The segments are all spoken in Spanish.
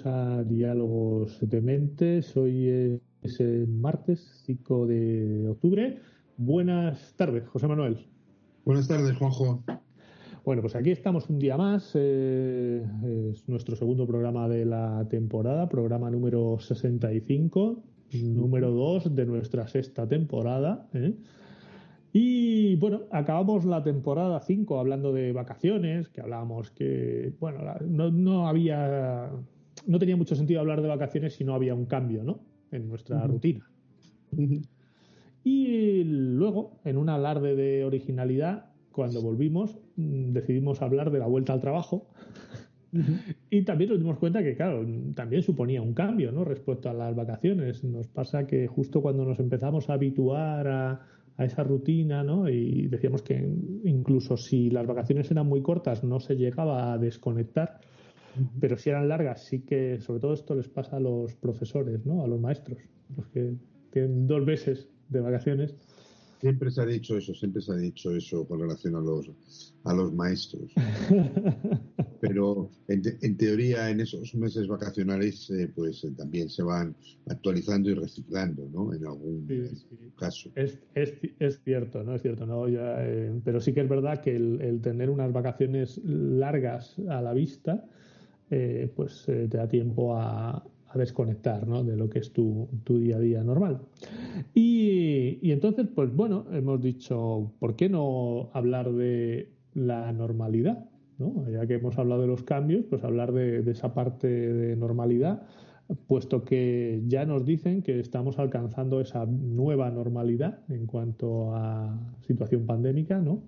bienvenidos a Diálogos de Mentes. Hoy es el martes 5 de octubre. Buenas tardes, José Manuel. Buenas tardes, Juanjo. Bueno, pues aquí estamos un día más. eh, es nuestro segundo programa de la temporada, programa número 65, número 2 de nuestra sexta temporada. ¿eh? Y bueno, acabamos la temporada 5 hablando de vacaciones, que hablábamos que, bueno, no, no había, no tenía mucho sentido hablar de vacaciones si no había un cambio, ¿no? En nuestra rutina. Y luego, en un alarde de originalidad, cuando volvimos, mm, decidimos hablar de la vuelta al trabajo. Y también nos dimos cuenta que, claro, también suponía un cambio, ¿no? Respecto a las vacaciones. Nos pasa que justo cuando nos empezamos a habituar a, a esa rutina, ¿no? Y decíamos que incluso si las vacaciones eran muy cortas, no se llegaba a desconectar. Pero si eran largas, sí que, sobre todo esto les pasa a los profesores, ¿no? A los maestros, los que tienen dos meses de vacaciones. Siempre se ha dicho eso, siempre se ha dicho eso con relación a los, a los maestros. Pero en, te- en teoría, en esos meses vacacionales, eh, pues eh, también se van actualizando y reciclando, ¿no? En algún Sí, sí. caso. Es, es, es cierto, ¿no? Es cierto, ¿no? Ya, eh, pero sí que es verdad que el, el tener unas vacaciones largas a la vista, eh, pues eh, te da tiempo a, desconectar, ¿no? De lo que es tu, día a día normal. Y, entonces, pues bueno, hemos dicho, ¿por qué no hablar de la normalidad? ¿no? Ya que hemos hablado de los cambios, pues hablar de, esa parte de normalidad puesto que ya nos dicen que estamos alcanzando esa nueva normalidad en cuanto a situación pandémica, ¿no?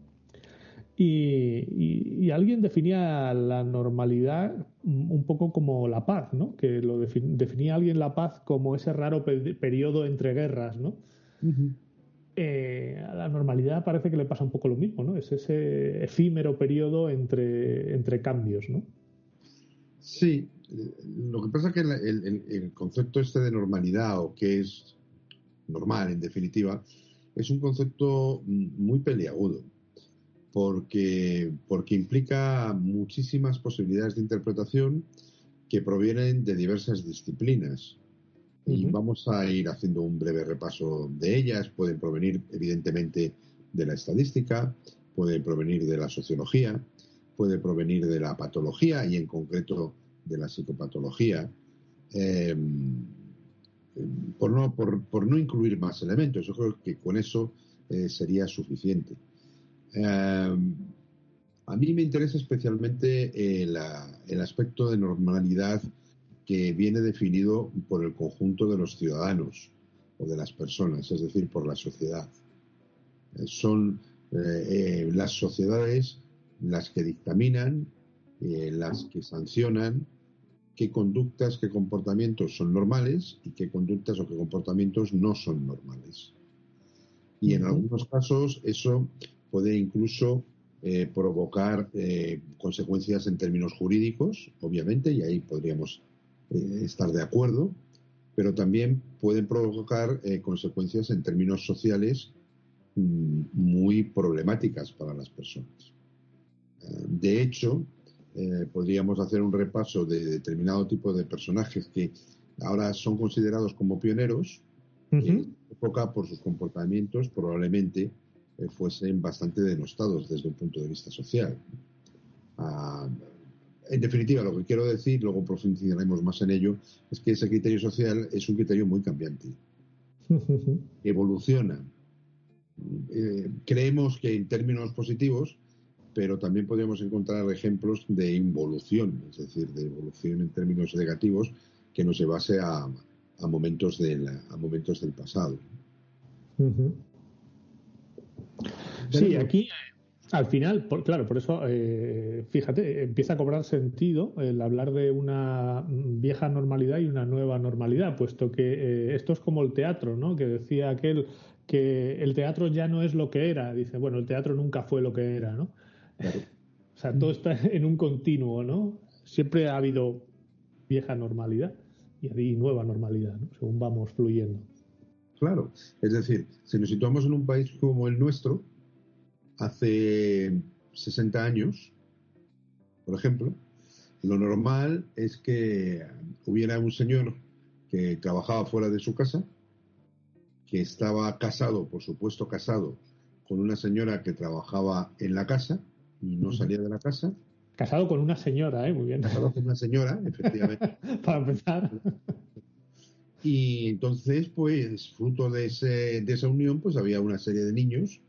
Y alguien definía la normalidad un poco como la paz, ¿no? Que lo defin- definía alguien la paz como ese raro pe- periodo entre guerras, ¿no? Eh, a la normalidad parece que le pasa un poco lo mismo, ¿no? Es ese efímero periodo entre, entre cambios, ¿no? Sí, lo que pasa es que el, el- el concepto este de normalidad o que es normal, en definitiva, es un concepto muy peliagudo. Porque, porque implica muchísimas posibilidades de interpretación que provienen de diversas disciplinas. Y vamos a ir haciendo un breve repaso de ellas. Pueden provenir, evidentemente, de la estadística, pueden provenir de la sociología, puede provenir de la patología y, en concreto, de la psicopatología. Eh, por, no, por, por no incluir más elementos, yo creo que con eso eh, sería suficiente. Eh, a mí me interesa especialmente eh, el aspecto de normalidad que viene definido por el conjunto de los ciudadanos o de las personas, es decir, por la sociedad. Eh, son eh, las sociedades las que dictaminan, eh, las que sancionan qué conductas, qué comportamientos son normales y qué conductas o qué comportamientos no son normales. Y en algunos casos eso puede incluso eh, provocar eh, consecuencias en términos jurídicos, obviamente, y ahí podríamos eh, estar de acuerdo, pero también pueden provocar consecuencias en términos sociales mm, muy problemáticas para las personas. De hecho, podríamos hacer un repaso de determinado tipo de personajes que ahora son considerados como pioneros, que en Ujú. su época, por sus comportamientos, probablemente eh, fuesen bastante denostados desde un punto de vista social. Ah, en definitiva, lo que quiero decir, luego profundizaremos más en ello, es que ese criterio social es un criterio muy cambiante. Evoluciona. Eh, creemos que en términos positivos, pero también podemos encontrar ejemplos de involución, es decir, de evolución en términos negativos que no se base a, momentos, del, a momentos del pasado. Sí, aquí al final, claro, por eso, eh, fíjate, empieza a cobrar sentido el hablar de una vieja normalidad y una nueva normalidad, puesto que eh, esto es como el teatro, ¿no? Que decía aquel que el teatro ya no es lo que era. Dice, bueno, el teatro nunca fue lo que era, ¿no? O sea, todo está en un continuo, ¿no? Siempre ha habido vieja normalidad y nueva normalidad, ¿no? Según vamos fluyendo. Claro, es decir, si nos situamos en un país como el nuestro, hace 60 años, por ejemplo, lo normal es que hubiera un señor que trabajaba fuera de su casa, que estaba casado, por supuesto casado, con una señora que trabajaba en la casa y no salía de la casa. Casado con una señora, ¿eh? Muy bien. Casado con una señora, efectivamente. Para empezar. Y entonces, pues, fruto de, ese, de esa unión, pues había una serie de niños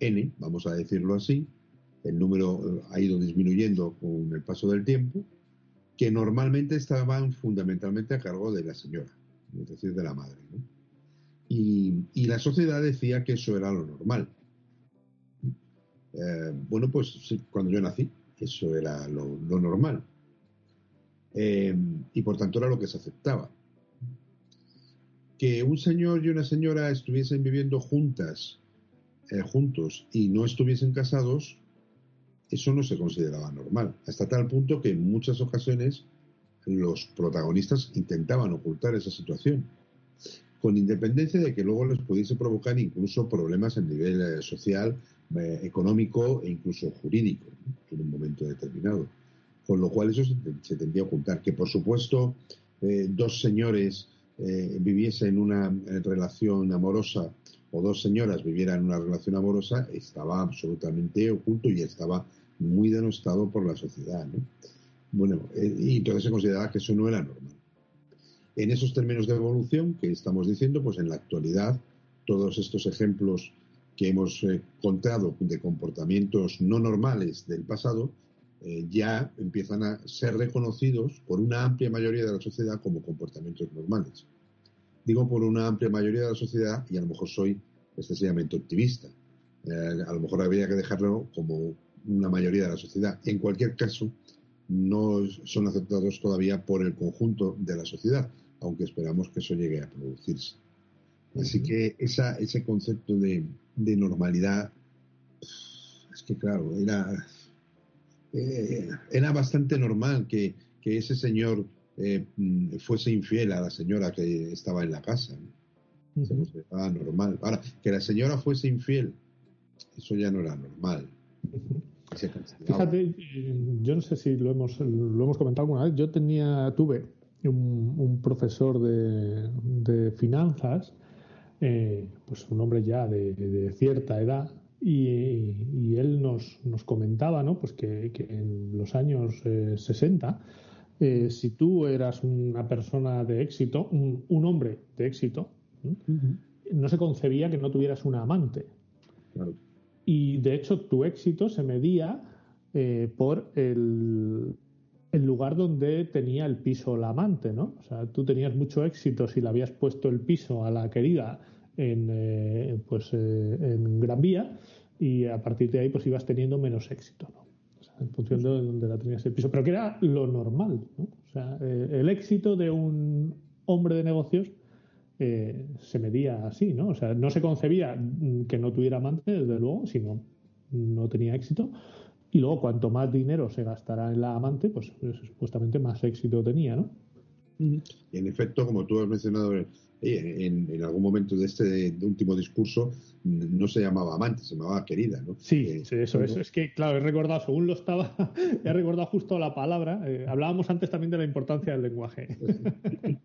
N, vamos a decirlo así, el número ha ido disminuyendo con el paso del tiempo, que normalmente estaban fundamentalmente a cargo de la señora, es decir, de la madre. Y, la sociedad decía que eso era lo normal. Eh, bueno, pues cuando yo nací, eso era lo, normal. Eh, y por tanto era lo que se aceptaba. Que un señor y una señora estuviesen viviendo juntas eh, juntos y no estuviesen casados, eso no se consideraba normal. Hasta tal punto que en muchas ocasiones los protagonistas intentaban ocultar esa situación, con independencia de que luego les pudiese provocar incluso problemas a nivel eh, social, eh, económico e incluso jurídico en un momento determinado. Con lo cual eso se, tendría que ocultar. Que por supuesto dos señores viviesen una relación amorosa o dos señoras vivieran una relación amorosa estaba absolutamente oculto y estaba muy denostado por la sociedad. ¿no? Bueno, eh, y entonces se consideraba que eso no era normal. En esos términos de evolución que estamos diciendo, pues en la actualidad todos estos ejemplos que hemos eh, contado de comportamientos no normales del pasado eh, ya empiezan a ser reconocidos por una amplia mayoría de la sociedad como comportamientos normales digo por una amplia mayoría de la sociedad y a lo mejor soy excesivamente optimista. Eh, a lo mejor habría que dejarlo como una mayoría de la sociedad. En cualquier caso, no son aceptados todavía por el conjunto de la sociedad, aunque esperamos que eso llegue a producirse. Así que esa, ese concepto de, normalidad, es que claro, era, eh, era bastante normal que, que ese señor eh, mm, fuese infiel a la señora que estaba en la casa. Eso era normal. Ahora, que la señora fuese infiel, eso ya no era normal. Fíjate, yo no sé si lo hemos, lo hemos comentado alguna vez. Yo tenía, tuve un, profesor de, finanzas, eh, pues un hombre ya de, cierta edad, y, él nos, nos comentaba, ¿no? Pues que, en los años 60 eh, eh, si tú eras una persona de éxito, un, hombre de éxito, no se concebía que no tuvieras una amante. Y de hecho tu éxito se medía eh, por el, lugar donde tenía el piso la amante, ¿no? O sea, tú tenías mucho éxito si le habías puesto el piso a la querida en, eh, pues, en Gran Vía y a partir de ahí pues ibas teniendo menos éxito, ¿no? en función de donde la tenías el piso, pero que era lo normal. ¿no? O sea, eh, el éxito de un hombre de negocios eh, se medía así, ¿no? O sea, no se concebía que no tuviera amante, desde luego, sino no tenía éxito. Y luego, cuanto más dinero se gastará en la amante, pues, pues supuestamente más éxito tenía, ¿no? Y en efecto, como tú has mencionado en, algún momento de este último discurso, no se llamaba amante, se llamaba querida, ¿no? Sí, eh, eso, es. Es que, claro, he recordado, según lo estaba, he recordado justo la palabra. Eh, hablábamos antes también de la importancia del lenguaje.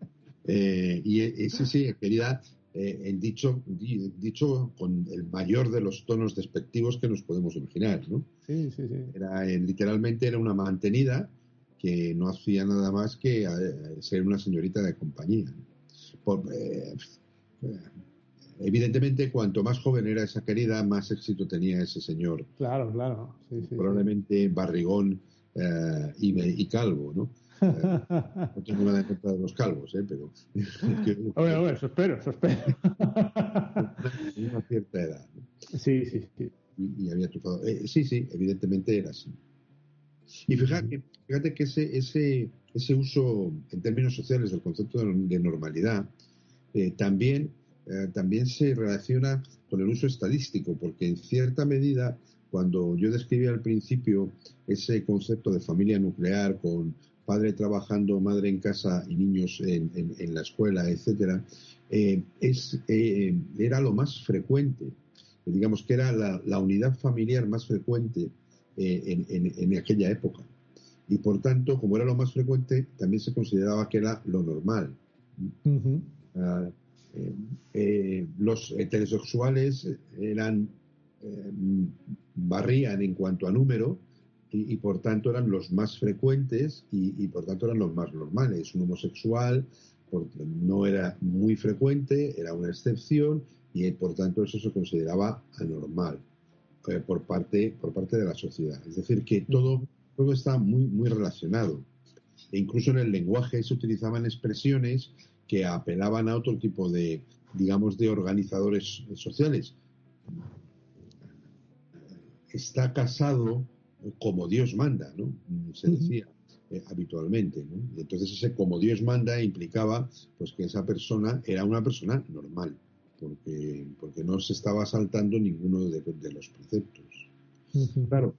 Eh, y ese sí, querida, en dicho, dicho con el mayor de los tonos despectivos que nos podemos imaginar, ¿no? Sí, sí, sí. Era, literalmente era una mantenida que no hacía nada más que ser una señorita de compañía. Evidentemente, cuanto más joven era esa querida, más éxito tenía ese señor. Claro, claro. Probablemente barrigón y, calvo, ¿no? no tengo nada en contra de los calvos, ¿eh? pero. Bueno, bueno, eso espero, eso espero. una cierta edad. Sí, sí, sí. Y, había triunfado. Eh, sí, sí, evidentemente era así. Y fíjate, fíjate que ese, ese, ese uso en términos sociales del concepto de, normalidad eh, también, eh, también se relaciona con el uso estadístico, porque en cierta medida, cuando yo describía al principio ese concepto de familia nuclear con padre trabajando, madre en casa y niños en, en, la escuela, etcétera, eh, es, eh, era lo más frecuente. Digamos que era la, unidad familiar más frecuente eh, en, aquella época. Y por tanto, como era lo más frecuente, también se consideraba que era lo normal. Ah, los heterosexuales eran barrían en cuanto a número, y, por tanto eran los más frecuentes y, por tanto eran los más normales. Un homosexual no era muy frecuente, era una excepción y por tanto eso se consideraba anormal eh, por, parte, por parte de la sociedad. Es decir, que todo, todo está muy, muy relacionado. E incluso en el lenguaje se utilizaban expresiones que apelaban a otro tipo de, digamos, de organizadores sociales. Está casado como Dios manda, ¿no? Se decía eh, habitualmente, ¿no? Y entonces ese como Dios manda implicaba pues que esa persona era una persona normal, porque, porque no se estaba saltando ninguno de, los preceptos. Claro,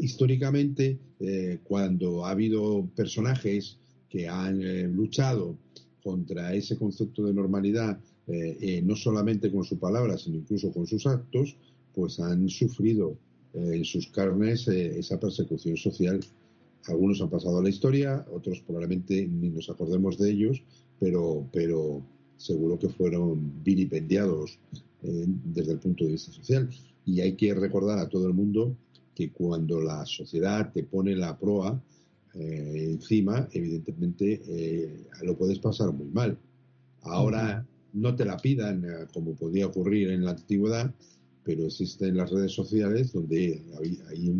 históricamente, eh, cuando ha habido personajes que han eh, luchado contra ese concepto de normalidad, no solamente con su palabra, sino incluso con sus actos, pues han sufrido en sus carnes eh, esa persecución social. Algunos han pasado a la historia, otros probablemente ni nos acordemos de ellos, pero, pero seguro que fueron vilipendiados eh, desde el punto de vista social. Y hay que recordar a todo el mundo que cuando la sociedad te pone la proa eh, encima, evidentemente lo puedes pasar muy mal. Ahora no te la pidan como podía ocurrir en la antigüedad, pero existen las redes sociales donde hay,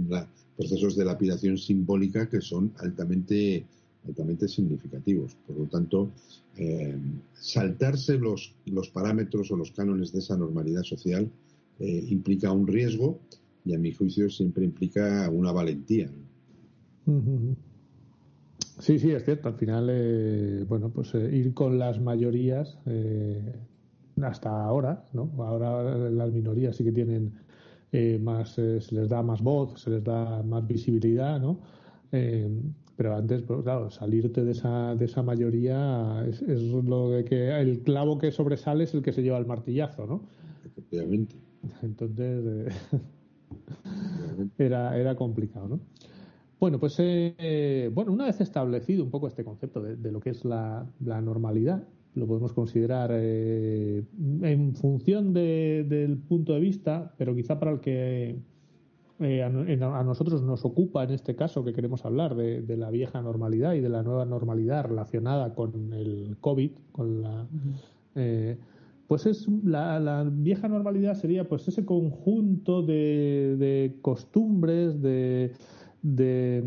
procesos de lapidación simbólica que son altamente, altamente significativos. Por lo tanto, eh, saltarse los, parámetros o los cánones de esa normalidad social eh, implica un riesgo y a mi juicio siempre implica una valentía. Sí, sí, es cierto. Al final, eh, bueno, pues ir con las mayorías hasta ahora, ¿no? Ahora las minorías sí que tienen más, se les da más voz, se les da más visibilidad, ¿no? Eh, pero antes, pues, claro, salirte de esa, de esa mayoría es, lo de que el clavo que sobresale es el que se lleva el martillazo, ¿no? Efectivamente. Entonces, era, era complicado, ¿no? Bueno, pues bueno, una vez establecido un poco este concepto de, de lo que es la, la normalidad, lo podemos considerar eh, en función del punto de vista, pero quizá para el que eh, a, nosotros nos ocupa en este caso, que queremos hablar de, la vieja normalidad y de la nueva normalidad relacionada con el COVID, con la. Eh, pues es la, vieja normalidad sería pues ese conjunto de, costumbres, de, de,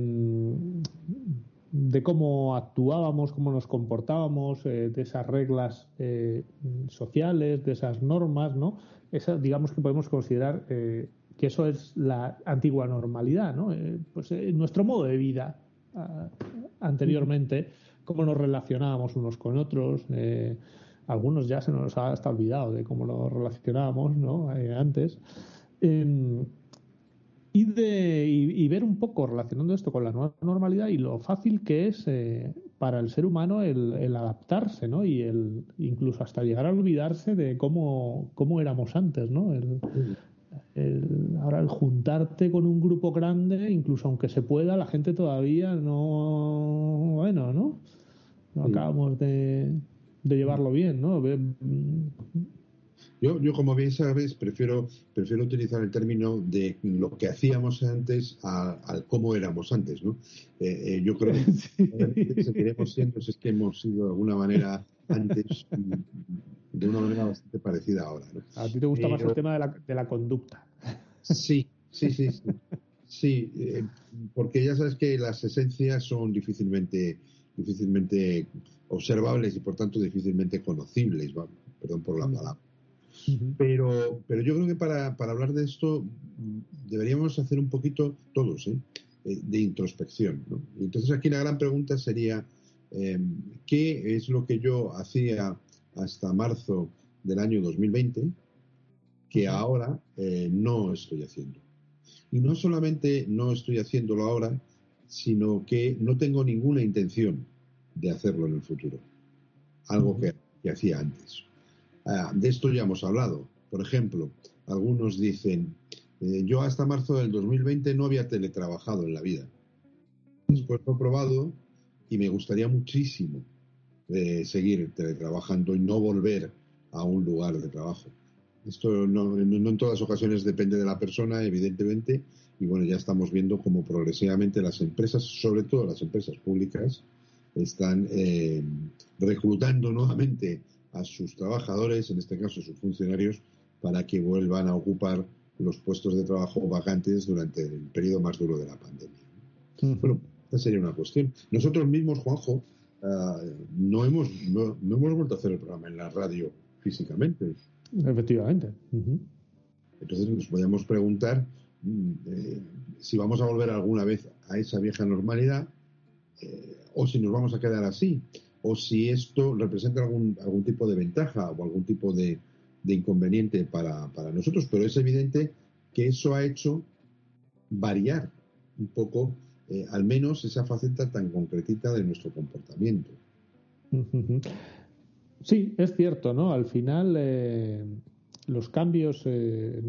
de cómo actuábamos, cómo nos comportábamos, eh, de esas reglas eh, sociales, de esas normas, ¿no? Esa, digamos que podemos considerar eh, que eso es la antigua normalidad, ¿no? pues nuestro modo de vida anteriormente, cómo nos relacionábamos unos con otros. algunos ya se nos ha hasta olvidado de cómo nos relacionábamos, ¿no? antes. Em, y, de, y, ver un poco relacionando esto con la nueva normalidad y lo fácil que es eh, para el ser humano el, adaptarse, ¿no? Y el incluso hasta llegar a olvidarse de cómo, cómo éramos antes, ¿no? Ahora el juntarte con un grupo grande, incluso aunque se pueda, la gente todavía no, bueno, ¿no? No acabamos de, de llevarlo bien, ¿no? Yo, yo, como bien sabes, prefiero, prefiero utilizar el término de lo que hacíamos antes al cómo éramos antes, ¿no? Eh, eh, yo creo que sí. seguiremos siendo es que hemos sido de alguna manera antes de una manera bastante parecida ahora. ¿no? A ti te gusta más el tema de la, de la conducta. Sí, sí, sí, sí. Sí, eh, porque ya sabes que las esencias son difícilmente, difícilmente observables y por tanto difícilmente conocibles, perdón por la mm. Pero, pero yo creo que para, para, hablar de esto deberíamos hacer un poquito todos ¿eh? Eh, de introspección. ¿no? Entonces aquí la gran pregunta sería, em, ¿qué es lo que yo hacía hasta marzo del año 2020 que ahora no estoy haciendo? Y no solamente no estoy haciéndolo ahora, sino que no tengo ninguna intención de hacerlo en el futuro. Algo que, hacía antes. Ah, de esto ya hemos hablado. Por ejemplo, algunos dicen, eh, yo hasta marzo del 2020 no había teletrabajado en la vida. Después lo he probado y me gustaría muchísimo eh, seguir teletrabajando y no volver a un lugar de trabajo. Esto no, en todas ocasiones depende de la persona, evidentemente, y bueno, ya estamos viendo cómo progresivamente las empresas, sobre todo las empresas públicas, están eh, reclutando nuevamente a sus trabajadores, en este caso a sus funcionarios, para que vuelvan a ocupar los puestos de trabajo vacantes durante el periodo más duro de la pandemia. Bueno, esta sería una cuestión. Nosotros mismos, Juanjo, ah, no, hemos, no hemos vuelto a hacer el programa en la radio físicamente. Efectivamente. Entonces nos podríamos preguntar mm, eh, si vamos a volver alguna vez a esa vieja normalidad eh, o si nos vamos a quedar así o si esto representa algún, algún tipo de ventaja o algún tipo de, inconveniente para, para, nosotros, pero es evidente que eso ha hecho variar un poco, eh, al menos esa faceta tan concretita de nuestro comportamiento. Sí, es cierto, ¿no? Al final eh, los cambios, eh,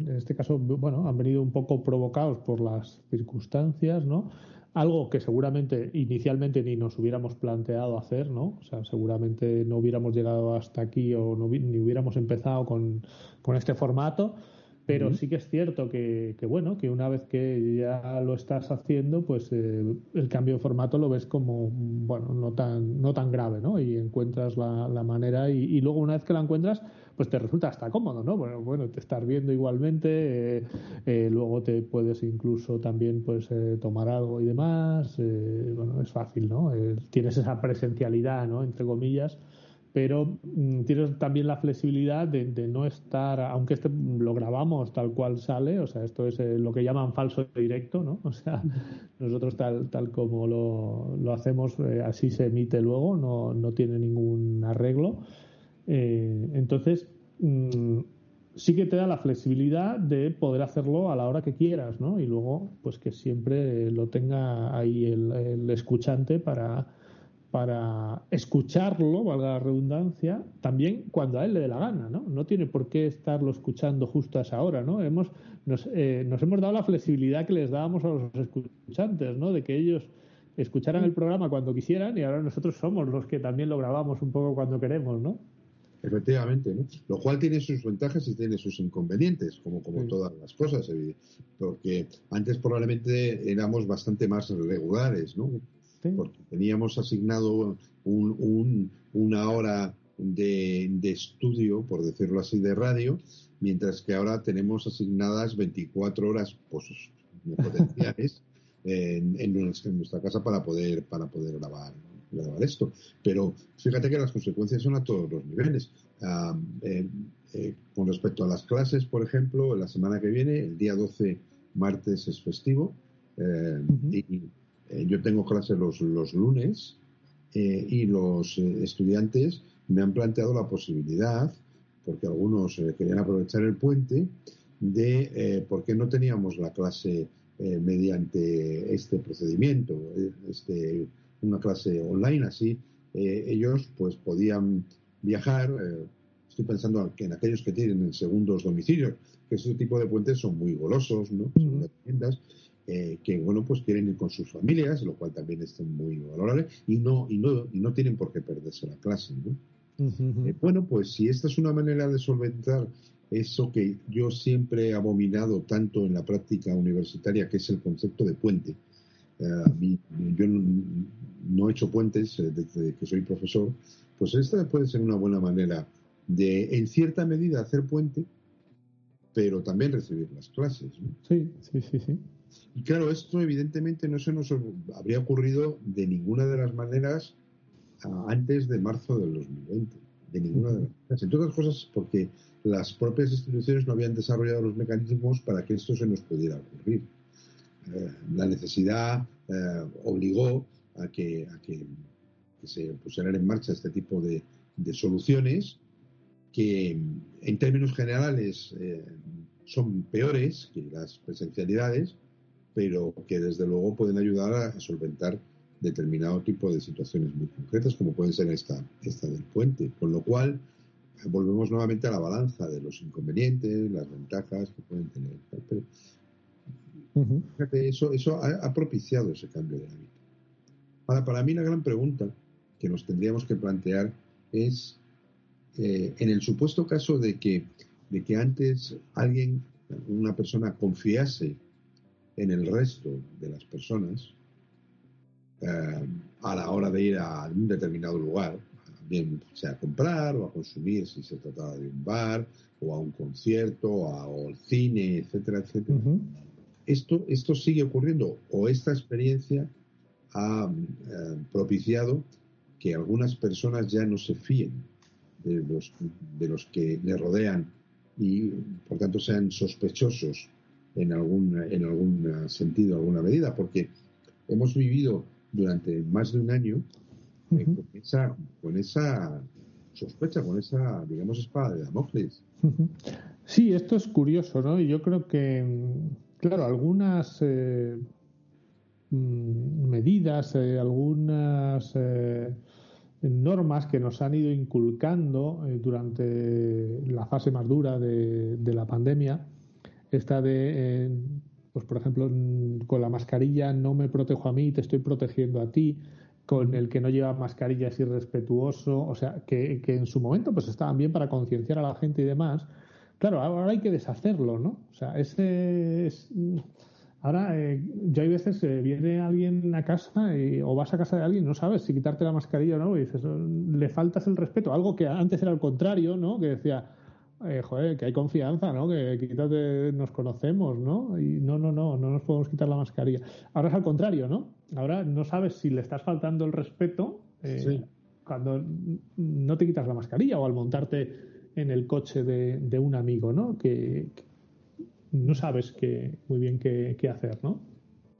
en este caso, bueno, han venido un poco provocados por las circunstancias, ¿no? Algo que seguramente inicialmente ni nos hubiéramos planteado hacer, ¿no? O sea, seguramente no hubiéramos llegado hasta aquí o no, ni hubiéramos empezado con, con este formato pero sí que es cierto que, bueno, que una vez que ya lo estás haciendo, pues eh, el cambio de formato lo ves como, bueno, no tan, no tan grave, ¿no? Y encuentras la, la manera y, luego una vez que la encuentras, pues te resulta hasta cómodo, ¿no? Bueno, bueno te estás viendo igualmente, eh, eh, luego te puedes incluso también, pues, tomar algo y demás, bueno, es fácil, ¿no? tienes esa presencialidad, ¿no? Entre comillas pero mm, tienes también la flexibilidad de, no estar, aunque este lo grabamos tal cual sale, o sea, esto es eh, lo que llaman falso directo, ¿no? O sea, nosotros tal, tal como lo, lo hacemos, eh, así se emite luego, no, no tiene ningún arreglo. Eh, entonces, mm, sí que te da la flexibilidad de poder hacerlo a la hora que quieras, ¿no? Y luego, pues que siempre lo tenga ahí el escuchante para para escucharlo, valga la redundancia, también cuando a él le dé la gana, ¿no? No tiene por qué estarlo escuchando justo a esa hora, ¿no? Hemos, nos, eh, nos hemos dado la flexibilidad que les dábamos a los escuchantes, ¿no? De que ellos escucharan el programa cuando quisieran y ahora nosotros somos los que también lo grabamos un poco cuando queremos, ¿no? Efectivamente, ¿no? Lo cual tiene sus ventajas y tiene sus inconvenientes, como, como todas las cosas, porque antes probablemente éramos bastante más regulares, ¿no? porque teníamos asignado un, una hora de, estudio, por decirlo así, de radio, mientras que ahora tenemos asignadas 24 horas pues, potenciales en, en, nuestra casa para poder, para poder grabar, grabar esto. Pero fíjate que las consecuencias son a todos los niveles. Eh, eh, con respecto a las clases, por ejemplo, la semana que viene, el día 12, martes, es festivo. Eh, y eh, yo tengo clases los, los lunes y los estudiantes me han planteado la posibilidad, porque algunos querían aprovechar el puente, de por qué no teníamos la clase mediante este procedimiento, este, una clase online así. ellos pues podían viajar, estoy pensando en aquellos que tienen segundos domicilios, que ese tipo de puentes son muy golosos, ¿no? Son tiendas, eh, que bueno pues quieren ir con sus familias, lo cual también es muy valorable y no y no y no tienen por qué perderse la clase, ¿no? Eh, bueno, pues si esta es una manera de solventar eso que yo siempre he abominado tanto en la práctica universitaria, que es el concepto de puente. Yo no, he hecho puentes eh, desde que soy profesor, pues esta puede ser una buena manera de, en cierta medida, hacer puente, pero también recibir las clases. Sí, sí, sí, sí. Y claro, esto evidentemente no se nos habría ocurrido de ninguna de las maneras antes de marzo del 2020. De ninguna de las maneras. Entre otras cosas porque las propias instituciones no habían desarrollado los mecanismos para que esto se nos pudiera ocurrir. Eh, la necesidad eh, obligó a que, se pusieran en marcha este tipo de, soluciones que en términos generales eh, son peores que las presencialidades, pero que desde luego pueden ayudar a solventar determinado tipo de situaciones muy concretas, como puede ser esta, esta del puente. Con lo cual, volvemos nuevamente a la balanza de los inconvenientes, las ventajas que pueden tener. Eso, eso ha, propiciado ese cambio de hábito. Ahora, para mí la gran pregunta que nos tendríamos que plantear es, eh, en el supuesto caso de que, de que antes alguien, una persona confiase en el resto de las personas, eh, a la hora de ir a un determinado lugar, bien sea a comprar o a consumir si se trataba de un bar o a un concierto o al cine, etcétera, etcétera. Esto, esto sigue ocurriendo o esta experiencia ha eh, propiciado que algunas personas ya no se fíen de los, de los que le rodean y por tanto sean sospechosos en algún, en algún sentido, alguna medida, porque hemos vivido durante más de un año eh, con, esa, con esa sospecha, con esa, digamos, espada de Damocles. Sí, esto es curioso, ¿no? Y yo creo que, claro, algunas eh, mm, medidas, eh, algunas normas que nos han ido inculcando durante la fase más dura de, la pandemia, esta de, pues por ejemplo, con la mascarilla no me protejo a mí, te estoy protegiendo a ti con el que no lleva mascarilla es irrespetuoso, o sea, que, en su momento pues estaban bien para concienciar a la gente y demás. Claro, ahora hay que deshacerlo, ¿no? O sea, ese es... Ahora, eh, ya hay veces eh, viene alguien a casa o vas a casa de alguien, no sabes si quitarte la mascarilla o no, y dices, le faltas el respeto, algo que antes era al contrario, ¿no? Que decía, eh, joder, que hay confianza, ¿no? Que quítate, nos conocemos, ¿no? Y no, no, no, no nos podemos quitar la mascarilla. Ahora es al contrario, ¿no? Ahora no sabes si le estás faltando el respeto eh, cuando no te quitas la mascarilla o al montarte en el coche de, un amigo, ¿no? Que, no sabes que, muy bien qué, hacer, ¿no?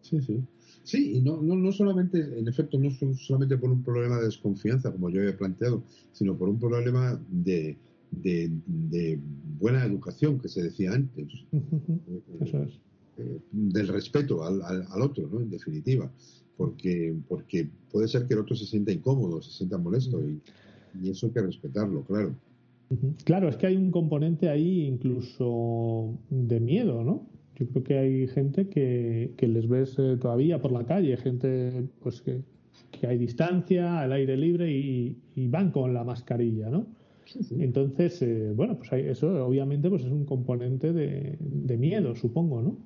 Sí, sí. Sí, y no, no, no solamente, en efecto, no solamente por un problema de desconfianza, como yo había planteado, sino por un problema de, de, buena educación que se decía antes. Eso es. Eh, del respeto al, al, otro, ¿no? En definitiva. Porque, porque puede ser que el otro se sienta incómodo, se sienta molesto y, y eso hay que respetarlo, claro. Claro, es que hay un componente ahí incluso de miedo, ¿no? Yo creo que hay gente que, que les ves eh, todavía por la calle, gente pues que, que hay distancia, al aire libre y, y, van con la mascarilla, ¿no? Entonces, eh, bueno, pues eso obviamente pues es un componente de, miedo, supongo, ¿no?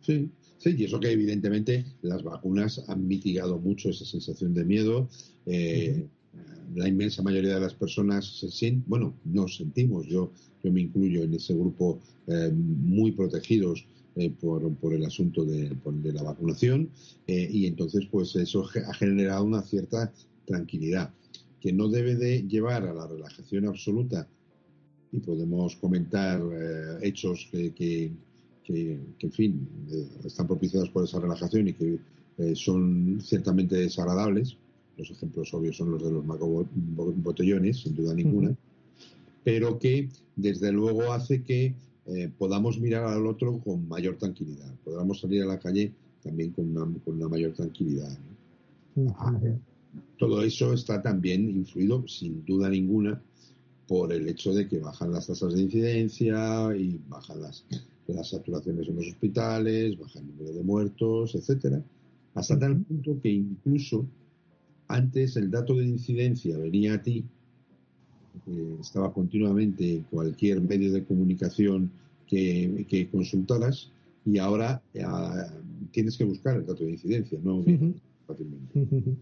Sí, sí, y eso que evidentemente las vacunas han mitigado mucho esa sensación de miedo. Eh, la inmensa mayoría de las personas se sienten, bueno, nos sentimos, yo, yo me incluyo en ese grupo eh, muy protegidos por, por, el asunto de, de la vacunación y entonces pues eso ha generado una cierta tranquilidad que no debe de llevar a la relajación absoluta y podemos comentar eh, hechos que, en fin, eh, están propiciados por esa relajación y que eh, son ciertamente desagradables. Los ejemplos obvios son los de los botellones, sin duda ninguna, pero que desde luego hace que podamos mirar al otro con mayor tranquilidad, podamos salir a la calle también con una, mayor tranquilidad. Todo eso está también influido, sin duda ninguna, por el hecho de que bajan las tasas de incidencia y bajan las, las saturaciones en los hospitales, baja el número de muertos, etcétera, hasta tal punto que incluso antes el dato de incidencia venía a ti estaba continuamente en cualquier medio de comunicación que, consultaras y ahora tienes que buscar el dato de incidencia, no fácilmente.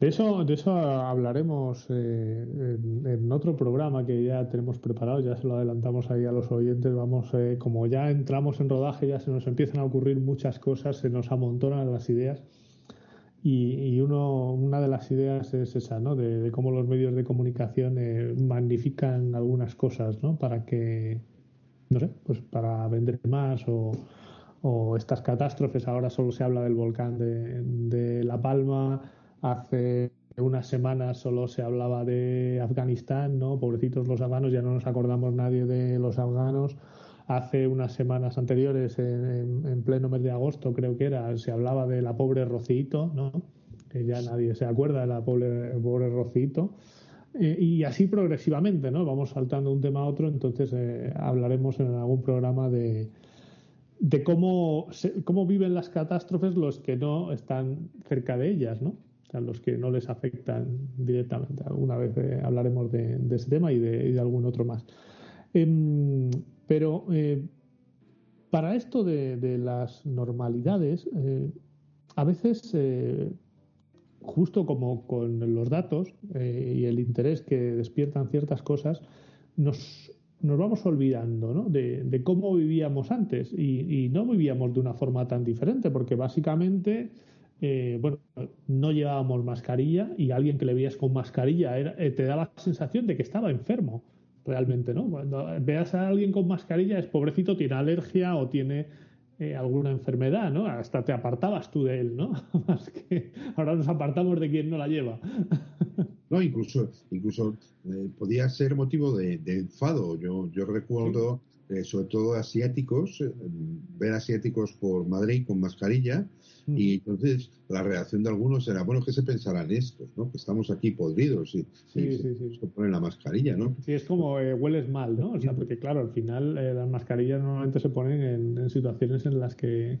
De eso, de eso hablaremos eh, en, otro programa que ya tenemos preparado, ya se lo adelantamos ahí a los oyentes. Vamos, eh, como ya entramos en rodaje, ya se nos empiezan a ocurrir muchas cosas, se nos amontonan las ideas. Y, uno, una de las ideas es esa, ¿no? De, cómo los medios de comunicación eh, magnifican algunas cosas, ¿no? Para que, no sé, pues para vender más o, o estas catástrofes. Ahora solo se habla del volcán de, de La Palma Hace unas semanas solo se hablaba de Afganistán, ¿no? Pobrecitos los afganos, ya no nos acordamos nadie de los afganos. Hace unas semanas anteriores, en, pleno mes de agosto, creo que era, se hablaba de la pobre Rocito, ¿no? Que ya nadie se acuerda de la pobre, pobre Rocito. Eh, y así progresivamente, ¿no? Vamos saltando de un tema a otro, entonces eh, hablaremos en algún programa de, de cómo, cómo viven las catástrofes los que no están cerca de ellas, ¿no? a los que no les afectan directamente. Alguna vez eh, hablaremos de, ese tema y de, algún otro más. Pero eh, para esto de, las normalidades, eh, a veces, justo como con los datos y el interés que despiertan ciertas cosas, nos, nos vamos olvidando de, cómo vivíamos antes. Y, y no vivíamos de una forma tan diferente, porque básicamente eh, bueno, no llevábamos mascarilla y alguien que le veías con mascarilla eh, te da la sensación de que estaba enfermo, realmente, ¿no? Cuando veas a alguien con mascarilla es pobrecito, tiene alergia o tiene eh, alguna enfermedad, ¿no? Hasta te apartabas tú de él, ¿no? Más que ahora nos apartamos de quien no la lleva. no, incluso, incluso podía ser motivo de, enfado. Yo, yo recuerdo, sobre todo asiáticos, ver asiáticos por Madrid con mascarilla y entonces la reacción de algunos era, bueno, ¿qué se pensarán estos? ¿no? Que estamos aquí podridos y, sí, se ponen la mascarilla, ¿no? Sí, es como eh, hueles mal, ¿no? O sea, porque claro, al final eh, las mascarillas normalmente se ponen en, situaciones en las que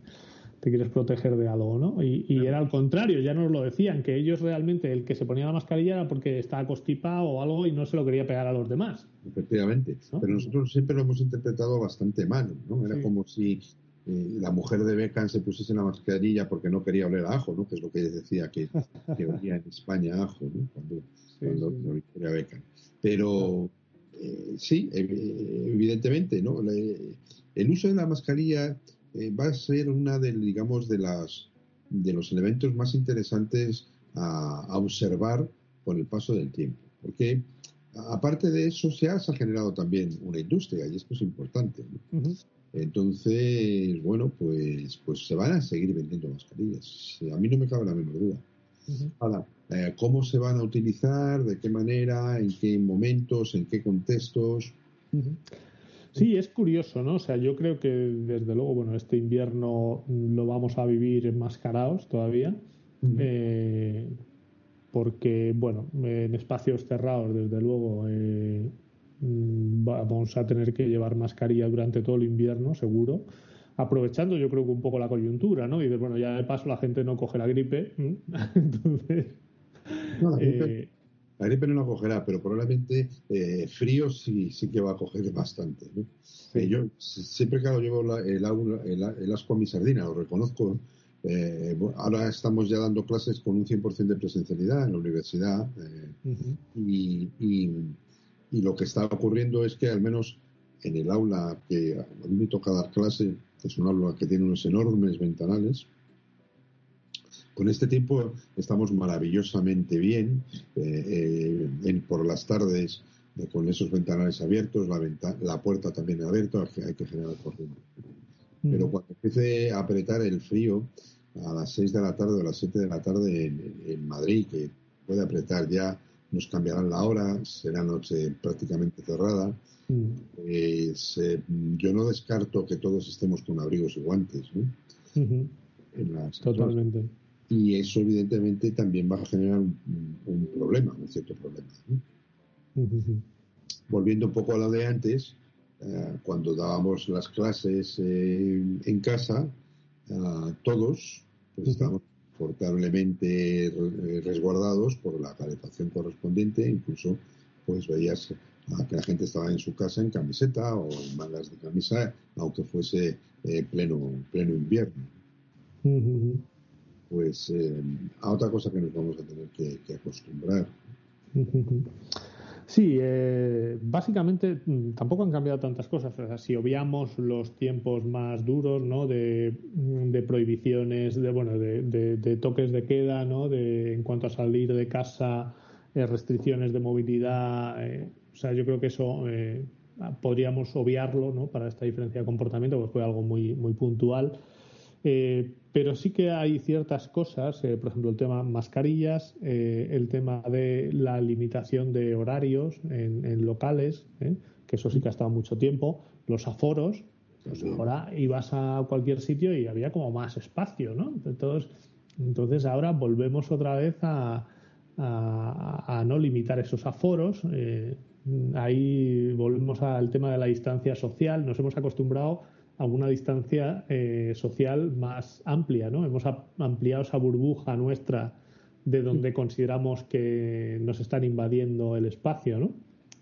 te quieres proteger de algo, ¿no? Y, era al contrario, ya nos lo decían, que ellos realmente, el que se ponía la mascarilla era porque estaba constipado o algo y no se lo quería pegar a los demás. Efectivamente, pero nosotros siempre lo hemos interpretado bastante mal, ¿no? Era como si la mujer de Beckham se pusiese la mascarilla porque no quería oler a ajo, ¿no? Que es lo que decía que, que olía en España ajo, ¿no? Cuando, cuando Beckham. Pero eh, sí, evidentemente, ¿no? el uso de la mascarilla eh, va a ser una de, digamos, de las de los elementos más interesantes a, observar con el paso del tiempo, porque aparte de eso se ha, generado también una industria y esto es importante. ¿no? Entonces, bueno, pues, pues se van a seguir vendiendo mascarillas. A mí no me cabe la menor duda. Ahora, eh, ¿cómo se van a utilizar? ¿De qué manera? ¿En qué momentos? ¿En qué contextos? Sí, es curioso, ¿no? O sea, yo creo que desde luego, bueno, este invierno lo vamos a vivir enmascarados todavía. Eh, porque, bueno, en espacios cerrados, desde luego, eh, vamos a tener que llevar mascarilla durante todo el invierno, seguro. Aprovechando, yo creo que un poco la coyuntura, ¿no? Y de, bueno, ya de paso la gente no coge la gripe. Entonces. Eh, la, gripe, no la cogerá, pero probablemente eh, frío sí, sí que va a coger bastante. Eh, yo siempre, claro, llevo el, el, asco a mi sardina, lo reconozco. ahora estamos ya dando clases con un 100% de presencialidad en la universidad y, y lo que está ocurriendo es que al menos en el aula que a mí me toca dar clase, que es un aula que tiene unos enormes ventanales, con este tiempo estamos maravillosamente bien, eh, eh, por las tardes eh, con esos ventanales abiertos, la, la puerta también abierta, hay que generar corriente. Mm. Pero cuando empiece a apretar el frío, a las 6 de la tarde o a las 7 de la tarde en Madrid, que puede apretar ya nos cambiarán la hora, será noche prácticamente cerrada. Mm. Pues, eh, yo no descarto que todos estemos con abrigos y guantes. ¿no? Totalmente. Y eso evidentemente también va a generar un, problema, un cierto problema. Volviendo un poco a lo de antes, eh, cuando dábamos las clases eh, en casa, todos pues, estábamos confortablemente resguardados por la calefacción correspondiente, incluso pues veías que la gente estaba en su casa en camiseta o en mangas de camisa, aunque fuese eh, pleno, pleno invierno. Pues eh, a otra cosa que nos vamos a tener que, acostumbrar. Sí, eh, básicamente mm, tampoco han cambiado tantas cosas. si obviamos los tiempos más duros, ¿no? De, mm, prohibiciones, de bueno, de, toques de queda, ¿no? De en cuanto a salir de casa, restricciones de movilidad, o sea, yo creo que eso eh, podríamos obviarlo ¿no? para esta diferencia de comportamiento, porque fue algo muy, muy puntual. Eh, pero sí que hay ciertas cosas, eh, por ejemplo, el tema mascarillas, el tema de la limitación de horarios en, locales, que eso sí que ha estado mucho tiempo, los aforos. Pues ahora ibas a cualquier sitio y había como más espacio, ¿no? Entonces, entonces ahora volvemos otra vez a, no limitar esos aforos. Ahí volvemos al tema de la distancia social. Nos hemos acostumbrado a una distancia eh, social más amplia, ¿no? Hemos ampliado esa burbuja nuestra de donde consideramos que nos están invadiendo el espacio, ¿no?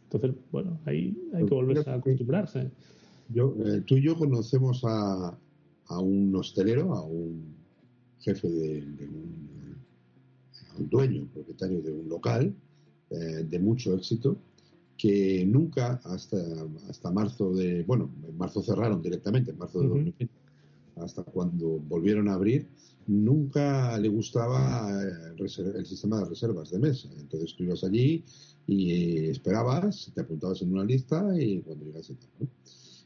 Entonces, bueno, ahí hay que volverse a acostumbrarse. Yo, eh, tú y yo conocemos a, a, un hostelero, a un jefe de, un, dueño, propietario de un local eh, de mucho éxito, que nunca hasta, hasta marzo de, bueno, en marzo cerraron directamente, en marzo de 2020, hasta cuando volvieron a abrir, nunca le gustaba eh, el, sistema de reservas de mesa. Entonces tú ibas allí y esperabas, te apuntabas en una lista y cuando llegas ¿no?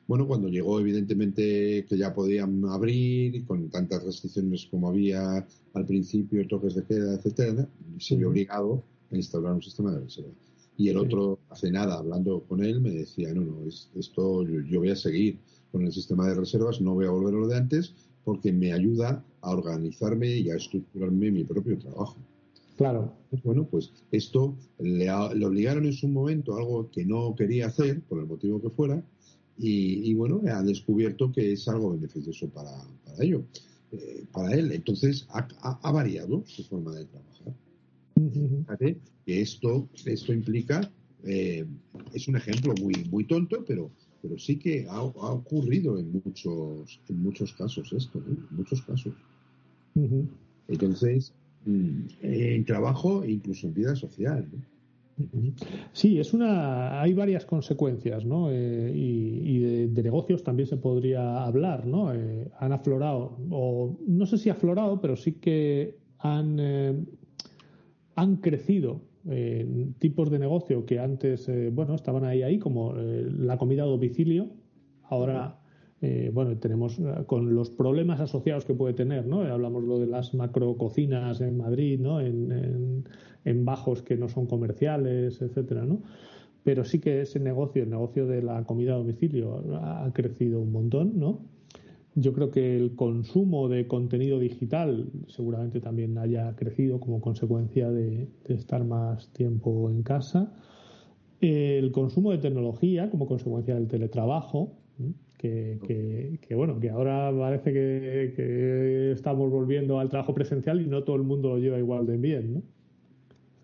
Bueno, cuando llegó evidentemente que ya podían abrir con tantas restricciones como había al principio, toques de queda, etcétera, se vio obligado a instaurar un sistema de reservas. Y el otro, hace nada, hablando con él, me decía, no, no, esto yo, voy a seguir con el sistema de reservas, no voy a volver a lo de antes, porque me ayuda a organizarme y a estructurarme mi propio trabajo. Claro. Bueno, pues esto le, obligaron en su momento a algo que no quería hacer, por el motivo que fuera, y, bueno, ha descubierto que es algo beneficioso para, para ello, eh, para él. Entonces ha, ha variado su forma de trabajar que esto, esto implica, eh, es un ejemplo muy, muy tonto, pero, pero sí que ha, ocurrido en muchos, en muchos casos esto, en muchos casos. Entonces, mm, en trabajo e incluso en vida social. Sí, es una. Hay varias consecuencias, ¿no? Eh, y, de, negocios también se podría hablar, ¿no? Eh, han aflorado, o no sé si aflorado, pero sí que han han crecido eh, tipos de negocio que antes, eh, bueno, estaban ahí, ahí, como eh, la comida a domicilio. Ahora, bueno, tenemos con los problemas asociados que puede tener, ¿no? Hablamos lo de las macro cocinas en Madrid, ¿no? En, en, bajos que no son comerciales, etcétera, ¿no? Pero sí que ese negocio, el negocio de la comida a domicilio, ha crecido un montón, ¿no? Yo creo que el consumo de contenido digital seguramente también haya crecido como consecuencia de, estar más tiempo en casa. El consumo de tecnología como consecuencia del teletrabajo, que, bueno, que ahora parece que, estamos volviendo al trabajo presencial y no todo el mundo lo lleva igual de bien, ¿no?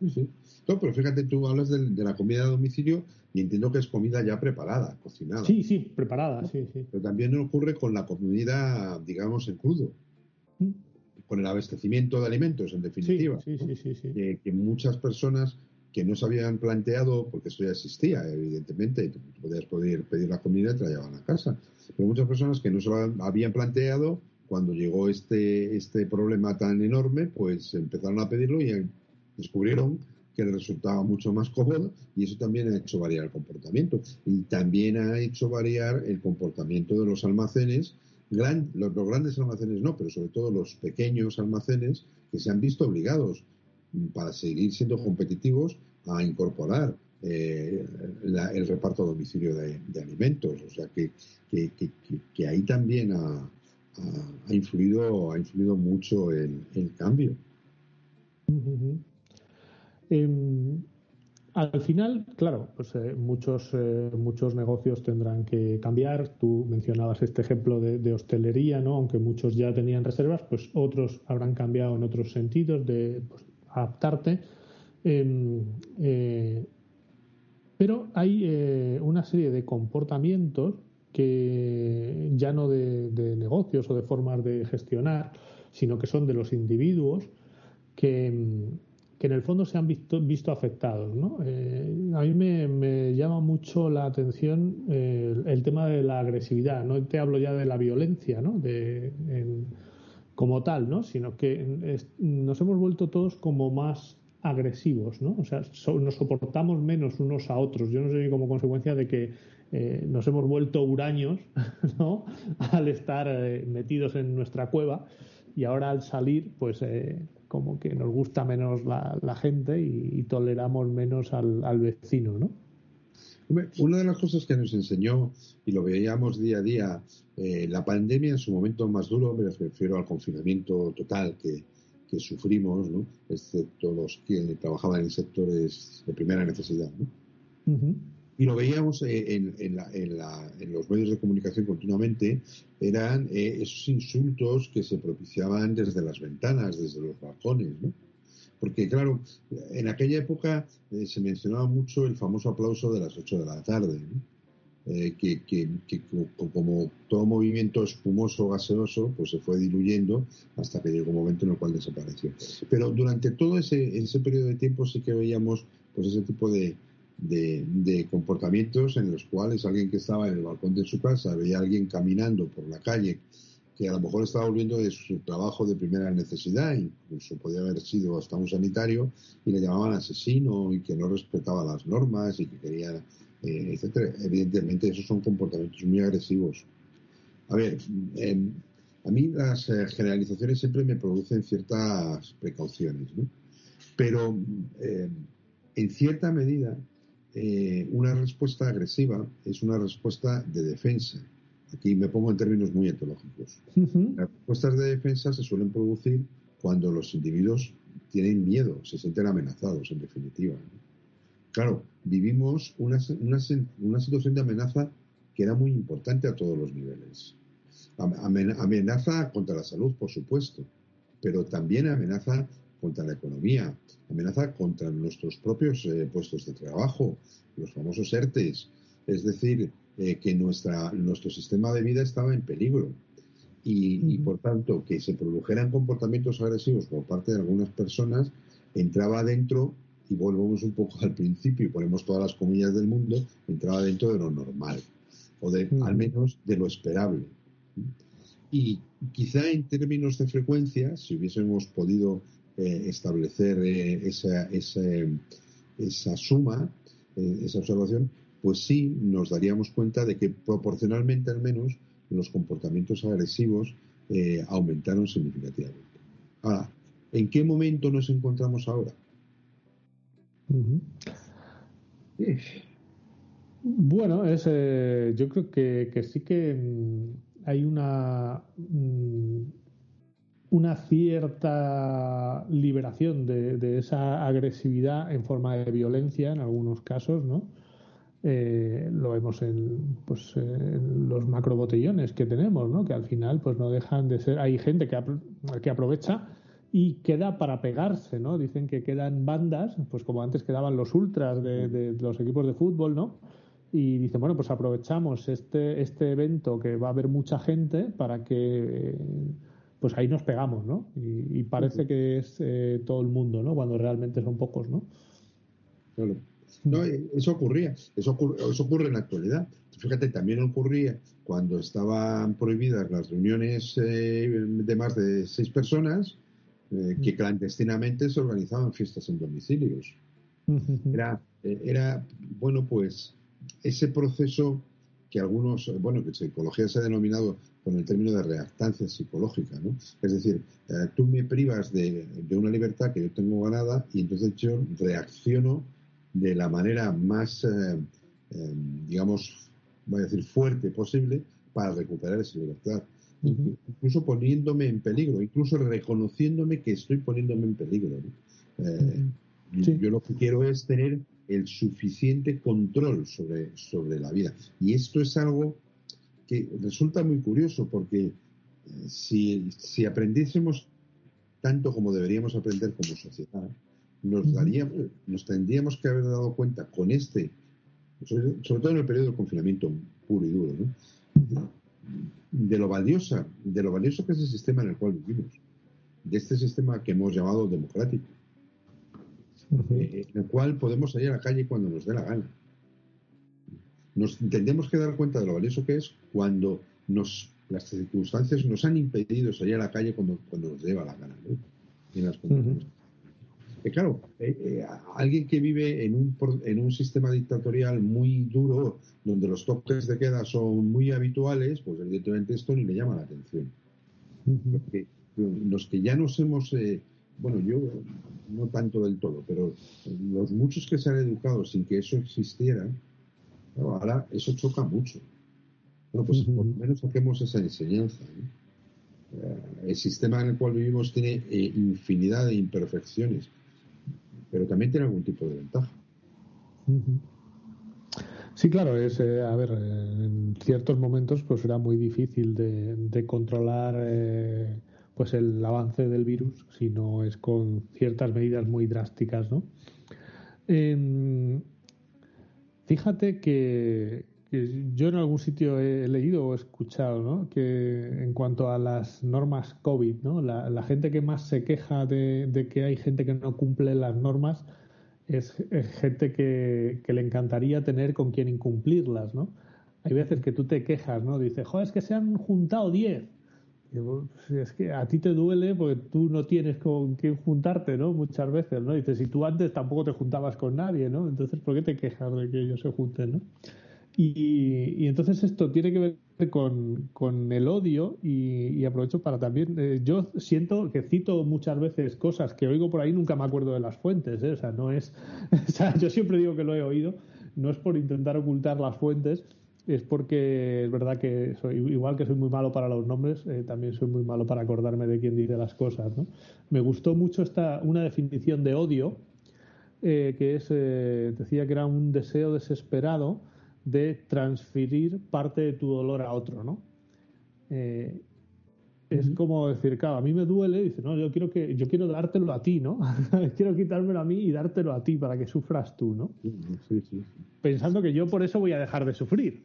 Sí, sí. No, pero fíjate, tú hablas de, la comida a domicilio y entiendo que es comida ya preparada, cocinada. Sí, sí, preparada, sí, sí. Pero también ocurre con la comida, digamos, en crudo. Mm. Con el abastecimiento de alimentos, en definitiva. Sí, sí, sí, sí, Que, muchas personas que no se habían planteado, porque esto ya existía, evidentemente, tú podías poder pedir la comida y te la llevaban a casa. Pero muchas personas que no se lo habían planteado, cuando llegó este, este problema tan enorme, pues empezaron a pedirlo y descubrieron que les resultaba mucho más cómodo y eso también ha hecho variar el comportamiento. Y también ha hecho variar el comportamiento de los almacenes, los, grandes almacenes no, pero sobre todo los pequeños almacenes que se han visto obligados mm, para seguir siendo competitivos a incorporar eh, el reparto a domicilio de, alimentos. O sea que, que, ahí también ha, influido, ha influido mucho el, cambio. Em, al final, claro, pues eh, muchos, eh, muchos negocios tendrán que cambiar. Tú mencionabas este ejemplo de, hostelería, ¿no? Aunque muchos ya tenían reservas, pues otros habrán cambiado en otros sentidos de pues, adaptarte. Em, eh, Pero hay una serie de comportamientos que ya no de, negocios o de formas de gestionar, sino que son de los individuos que, en el fondo se han visto, visto afectados. ¿no? Eh, a mí me, llama mucho la atención eh, el, tema de la agresividad. No te hablo ya de la violencia ¿no? de, como tal, ¿no? sino que nos hemos vuelto todos como más agresivos, ¿no? O sea, nos soportamos menos unos a otros. Yo no sé si como consecuencia de que eh, nos hemos vuelto huraños, ¿no? Al estar metidos en nuestra cueva y ahora al salir, pues eh, como que nos gusta menos la, gente y, toleramos menos al, al vecino, ¿no? Una de las cosas que nos enseñó, y lo veíamos día a día, la pandemia en su momento más duro, me refiero al confinamiento total que, que sufrimos, ¿no? excepto los que trabajaban en sectores de primera necesidad. ¿no? Y lo veíamos eh, en, los medios de comunicación continuamente, eran eh, esos insultos que se propiciaban desde las ventanas, desde los balcones. ¿no? Porque, claro, en aquella época eh, se mencionaba mucho el famoso aplauso de las 8 de la tarde. ¿no? Que, como todo movimiento espumoso, gaseoso, pues se fue diluyendo hasta que llegó un momento en el cual desapareció. Pero durante todo ese, ese periodo de tiempo sí que veíamos pues ese tipo de, de, comportamientos en los cuales alguien que estaba en el balcón de su casa veía a alguien caminando por la calle que a lo mejor estaba volviendo de su trabajo de primera necesidad, incluso podía haber sido hasta un sanitario, y le llamaban asesino y que no respetaba las normas y que quería eh, etcétera. Evidentemente, esos son comportamientos muy agresivos. A ver, em, a mí las eh, generalizaciones siempre me producen ciertas precauciones, ¿no? Pero em, en cierta medida, eh, una respuesta agresiva es una respuesta de defensa. Aquí me pongo en términos muy etológicos. Las respuestas de defensa se suelen producir cuando los individuos tienen miedo, se sienten amenazados, en definitiva. Claro, vivimos una, situación de amenaza que era muy importante a todos los niveles. Amenaza contra la salud, por supuesto, pero también amenaza contra la economía, amenaza contra nuestros propios eh, puestos de trabajo, los famosos ERTES. Es decir, eh, que nuestra, nuestro sistema de vida estaba en peligro. Y, y, por tanto, que se produjeran comportamientos agresivos por parte de algunas personas entraba dentro y volvemos un poco al principio y ponemos todas las comillas del mundo, entraba dentro de lo normal, o de al menos de lo esperable. Y quizá en términos de frecuencia, si hubiésemos podido eh, establecer eh, esa, esa, suma, eh, esa observación, pues sí nos daríamos cuenta de que proporcionalmente al menos los comportamientos agresivos aumentaron significativamente. Ahora, ¿en qué momento nos encontramos ahora? Bueno, es, yo creo que, sí que mm, hay una, mm, una cierta liberación de, esa agresividad en forma de violencia en algunos casos, ¿no? Eh, lo vemos en, pues, en los macrobotellones que tenemos, ¿no? Que al final pues no dejan de ser... Hay gente que, que aprovecha y queda para pegarse, ¿no? Dicen que quedan bandas, pues como antes quedaban los ultras de, los equipos de fútbol, ¿no? Y dicen, bueno, pues aprovechamos este, este evento que va a haber mucha gente para que, pues ahí nos pegamos, ¿no? Y, parece que es eh, todo el mundo, ¿no? Cuando realmente son pocos, ¿no? Claro. No, eso ocurría, eso ocurre, eso ocurre en la actualidad. Fíjate, también ocurría cuando estaban prohibidas las reuniones eh, de más de seis personas, eh, que clandestinamente se organizaban fiestas en domicilios. Era, era, bueno, pues ese proceso que algunos, bueno, que psicología se ha denominado con el término de reactancia psicológica, ¿no? Es decir, eh, tú me privas de, de, una libertad que yo tengo ganada y entonces yo reacciono de la manera más, digamos, voy a decir, fuerte posible para recuperar esa libertad incluso poniéndome en peligro, incluso reconociéndome que estoy poniéndome en peligro. Eh, yo lo que quiero es tener el suficiente control sobre, sobre la vida. Y esto es algo que resulta muy curioso porque eh, si, si aprendiésemos tanto como deberíamos aprender como sociedad, nos, daríamos, nos tendríamos que haber dado cuenta con este sobre, todo en el periodo de confinamiento puro y duro, ¿no? de lo valiosa, de lo valioso que es el sistema en el cual vivimos, de este sistema que hemos llamado democrático, eh, en el cual podemos salir a la calle cuando nos dé la gana. Nos tendremos que dar cuenta de lo valioso que es cuando nos, las circunstancias nos han impedido salir a la calle cuando, cuando nos lleva la gana. claro, eh, eh, alguien que vive en un, en un sistema dictatorial muy duro, donde los toques de queda son muy habituales, pues evidentemente esto ni le llama la atención. los que ya nos hemos bueno, yo no tanto del todo, pero los muchos que se han educado sin que eso existiera, ahora eso choca mucho. Bueno, pues por lo menos saquemos esa enseñanza. Eh, el sistema en el cual vivimos tiene eh, infinidad de imperfecciones, pero también tiene algún tipo de ventaja. Sí, claro, es, eh, a ver, en ciertos momentos pues era muy difícil de, de controlar pues el avance del virus, sino es con ciertas medidas muy drásticas, ¿no? Em, fíjate que, yo en algún sitio he leído o escuchado, ¿no? Que en cuanto a las normas COVID, ¿no? La, gente que más se queja de, que hay gente que no cumple las normas es, gente que, que, le encantaría tener con quien incumplirlas, ¿no? Hay veces que tú te quejas, ¿no? Dices, joder, es que se han juntado 10 es que a ti te duele porque tú no tienes con quién juntarte, ¿no? Muchas veces, ¿no? Dices, si tú antes tampoco te juntabas con nadie, ¿no? Entonces, ¿por qué te quejas de que ellos se junten, ¿no? Y, entonces esto tiene que ver con, el odio y, aprovecho para también, eh, yo siento que cito muchas veces cosas que oigo por ahí, nunca me acuerdo de las fuentes, ¿eh? O sea, no es, o sea, yo siempre digo que lo he oído, no es por intentar ocultar las fuentes, es porque es verdad que soy igual que soy muy malo para los nombres, eh, también soy muy malo para acordarme de quién dice las cosas. ¿no? Me gustó mucho esta una definición de odio eh, que es eh, decía que era un deseo desesperado de transferir parte de tu dolor a otro, ¿no? es como decir, claro, a mí me duele, dice, no, yo quiero que, yo quiero dártelo a ti, ¿no? quiero quitármelo a mí y dártelo a ti para que sufras tú, ¿no? Sí, sí, Pensando que yo por eso voy a dejar de sufrir.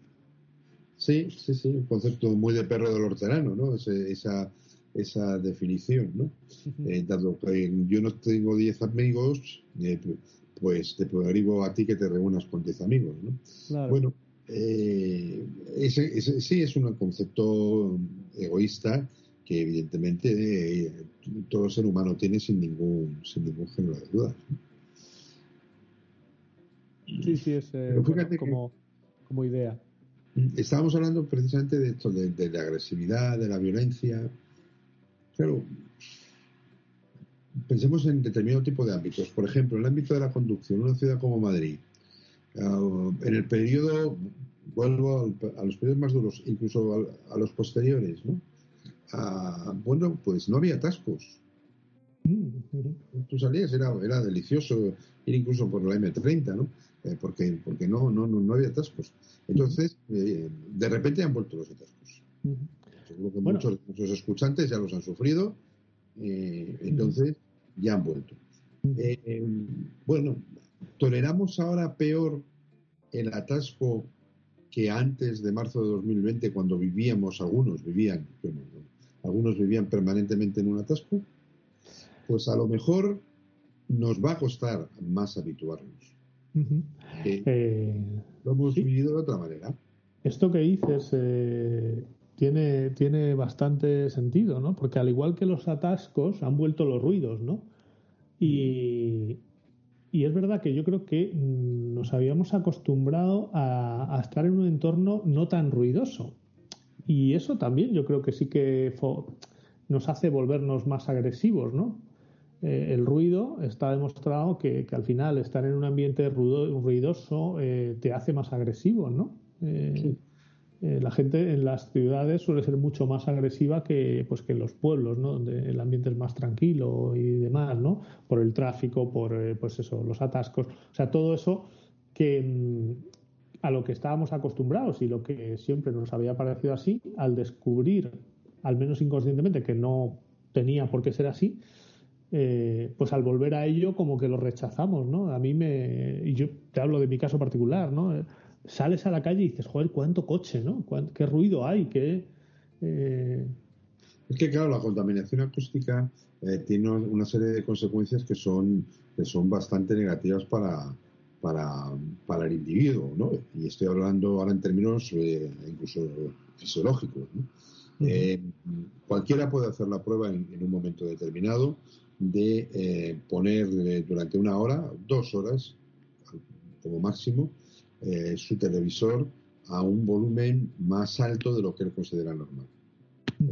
Sí, sí, sí, un concepto muy de perro del hortelano, ¿no? esa, esa definición, ¿no? Eh, dado que yo no tengo 10 amigos, eh, pues te prohíbo a ti que te reúnas con 10 amigos, ¿no? Bueno, eh, ese, sí es un concepto egoísta que evidentemente todo ser humano tiene sin ningún, sin ningún género de dudas. Sí, sí, es como, como idea. Estábamos hablando precisamente de esto, de, la agresividad, de la violencia. Claro, pensemos en determinado tipo de ámbitos. Por ejemplo, en el ámbito de la conducción, una ciudad como Madrid, ah, en el periodo, vuelvo a los periodos más duros, incluso a, los posteriores, ¿no? Ah, bueno, pues no había atascos. Tú salías, era, era delicioso ir incluso por la M30, ¿no? Eh, porque, porque no, no, no, había atascos. Entonces, eh, de repente han vuelto los atascos. Seguro que muchos de nuestros escuchantes ya los han sufrido, eh, entonces ya han vuelto. bueno, ¿toleramos ahora peor el atasco que antes de marzo de 2020, cuando vivíamos, algunos vivían, algunos vivían permanentemente en un atasco? Pues a lo mejor nos va a costar más habituarnos. Eh, lo hemos vivido de otra manera. Esto que dices eh, tiene, tiene bastante sentido, ¿no? Porque al igual que los atascos, han vuelto los ruidos, ¿no? Y, y es verdad que yo creo que mm, nos habíamos acostumbrado a, estar en un entorno no tan ruidoso. Y eso también yo creo que sí que nos hace volvernos más agresivos, ¿no? Eh, el ruido está demostrado que, al final estar en un ambiente ruidoso eh, te hace más agresivo, ¿no? Eh, la gente en las ciudades suele ser mucho más agresiva que, pues, que en los pueblos, ¿no? Donde el ambiente es más tranquilo y demás, ¿no? Por el tráfico, por pues eso, los atascos. O sea, todo eso que mm, a lo que estábamos acostumbrados y lo que siempre nos había parecido así, al descubrir, al menos inconscientemente, que no tenía por qué ser así, eh, pues al volver a ello como que lo rechazamos, ¿no? A mí me, y yo te hablo de mi caso particular, ¿no? sales a la calle y dices, joder, cuánto coche, ¿no? ¿Qué ruido hay? ¿Qué, eh, Es que, claro, la contaminación acústica eh, tiene una serie de consecuencias que son, que son bastante negativas para, para, el individuo, ¿no? Y estoy hablando ahora en términos eh, incluso fisiológicos, cualquiera puede hacer la prueba en, un momento determinado de poner durante una hora, dos horas como máximo, su televisor a un volumen más alto de lo que él considera normal.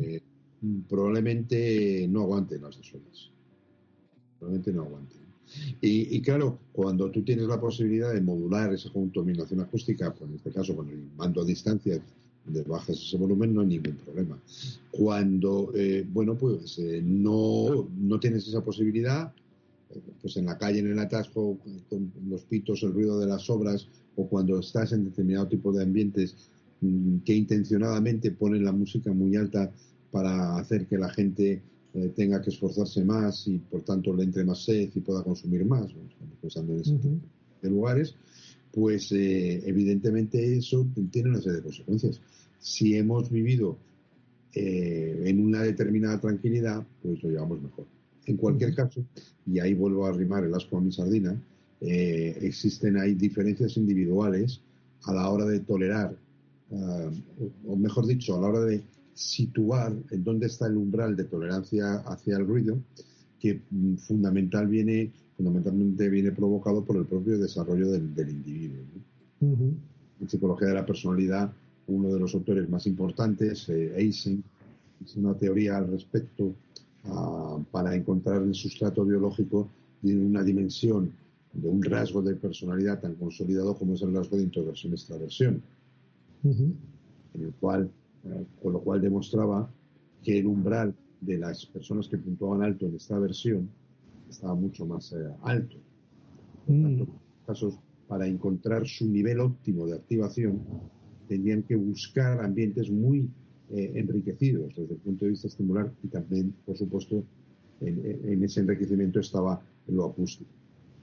Eh, probablemente no aguante las dos horas. Probablemente no aguante. Y, claro, cuando tú tienes la posibilidad de modular esa contaminación acústica, pues en este caso con el mando a distancia, de bajas ese volumen, no hay ningún problema. Cuando, eh, bueno, pues eh, no, no tienes esa posibilidad, pues en la calle, en el atasco, con los pitos, el ruido de las obras, o cuando estás en determinado tipo de ambientes mm, que intencionadamente ponen la música muy alta para hacer que la gente eh, tenga que esforzarse más y por tanto le entre más sed y pueda consumir más, pensando en ese de lugares, pues eh, evidentemente eso tiene una serie de consecuencias. Si hemos vivido eh, en una determinada tranquilidad, pues lo llevamos mejor. En cualquier caso, y ahí vuelvo a arrimar el asco a mi sardina, eh, existen ahí diferencias individuales a la hora de tolerar, ah, o mejor dicho, a la hora de situar en dónde está el umbral de tolerancia hacia el ruido, que mm, fundamental viene, fundamentalmente viene provocado por el propio desarrollo del, individuo. En psicología de la personalidad, uno de los autores más importantes, eh, Eisen, hizo una teoría al respecto ah, para encontrar el sustrato biológico de una dimensión de un rasgo de personalidad tan consolidado como es el rasgo de introversión-extraversión, en el cual, eh, con lo cual demostraba que el umbral de las personas que puntuaban alto en esta versión estaba mucho más eh, alto. Por mm. tanto, en casos, para encontrar su nivel óptimo de activación, tenían que buscar ambientes muy eh, enriquecidos desde el punto de vista estimular y también, por supuesto, en, en ese enriquecimiento estaba lo acústico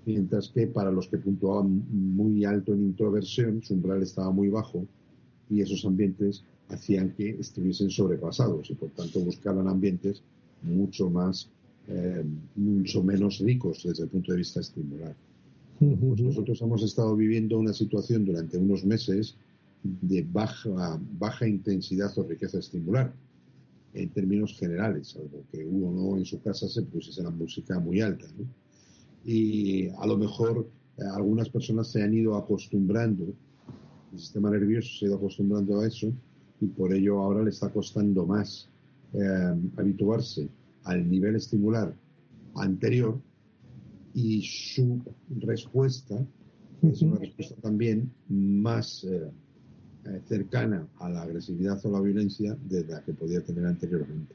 mientras que para los que puntuaban muy alto en introversión, su umbral estaba muy bajo y esos ambientes hacían que estuviesen sobrepasados y por tanto buscaban ambientes mucho más, eh, mucho menos ricos desde el punto de vista estimular. Pues nosotros hemos estado viviendo una situación durante unos meses de baja, baja intensidad o riqueza estimular en términos generales, algo que uno en su casa se pusiese la música muy alta. ¿no? y a lo mejor eh, algunas personas se han ido acostumbrando, el sistema nervioso se ha ido acostumbrando a eso y por ello ahora le está costando más eh, habituarse al nivel estimular anterior y su respuesta es una respuesta también más eh, cercana a la agresividad o la violencia de la que podía tener anteriormente.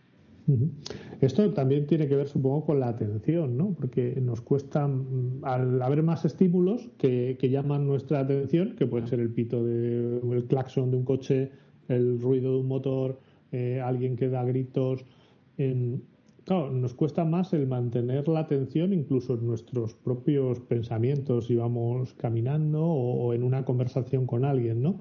Esto también tiene que ver, supongo, con la atención, ¿no? Porque nos cuesta, mm, al haber más estímulos que, llaman nuestra atención, que puede ser el pito de el claxon de un coche, el ruido de un motor, eh, alguien que da gritos. Claro, nos cuesta más el mantener la atención incluso en nuestros propios pensamientos si vamos caminando o en una conversación con alguien, ¿no?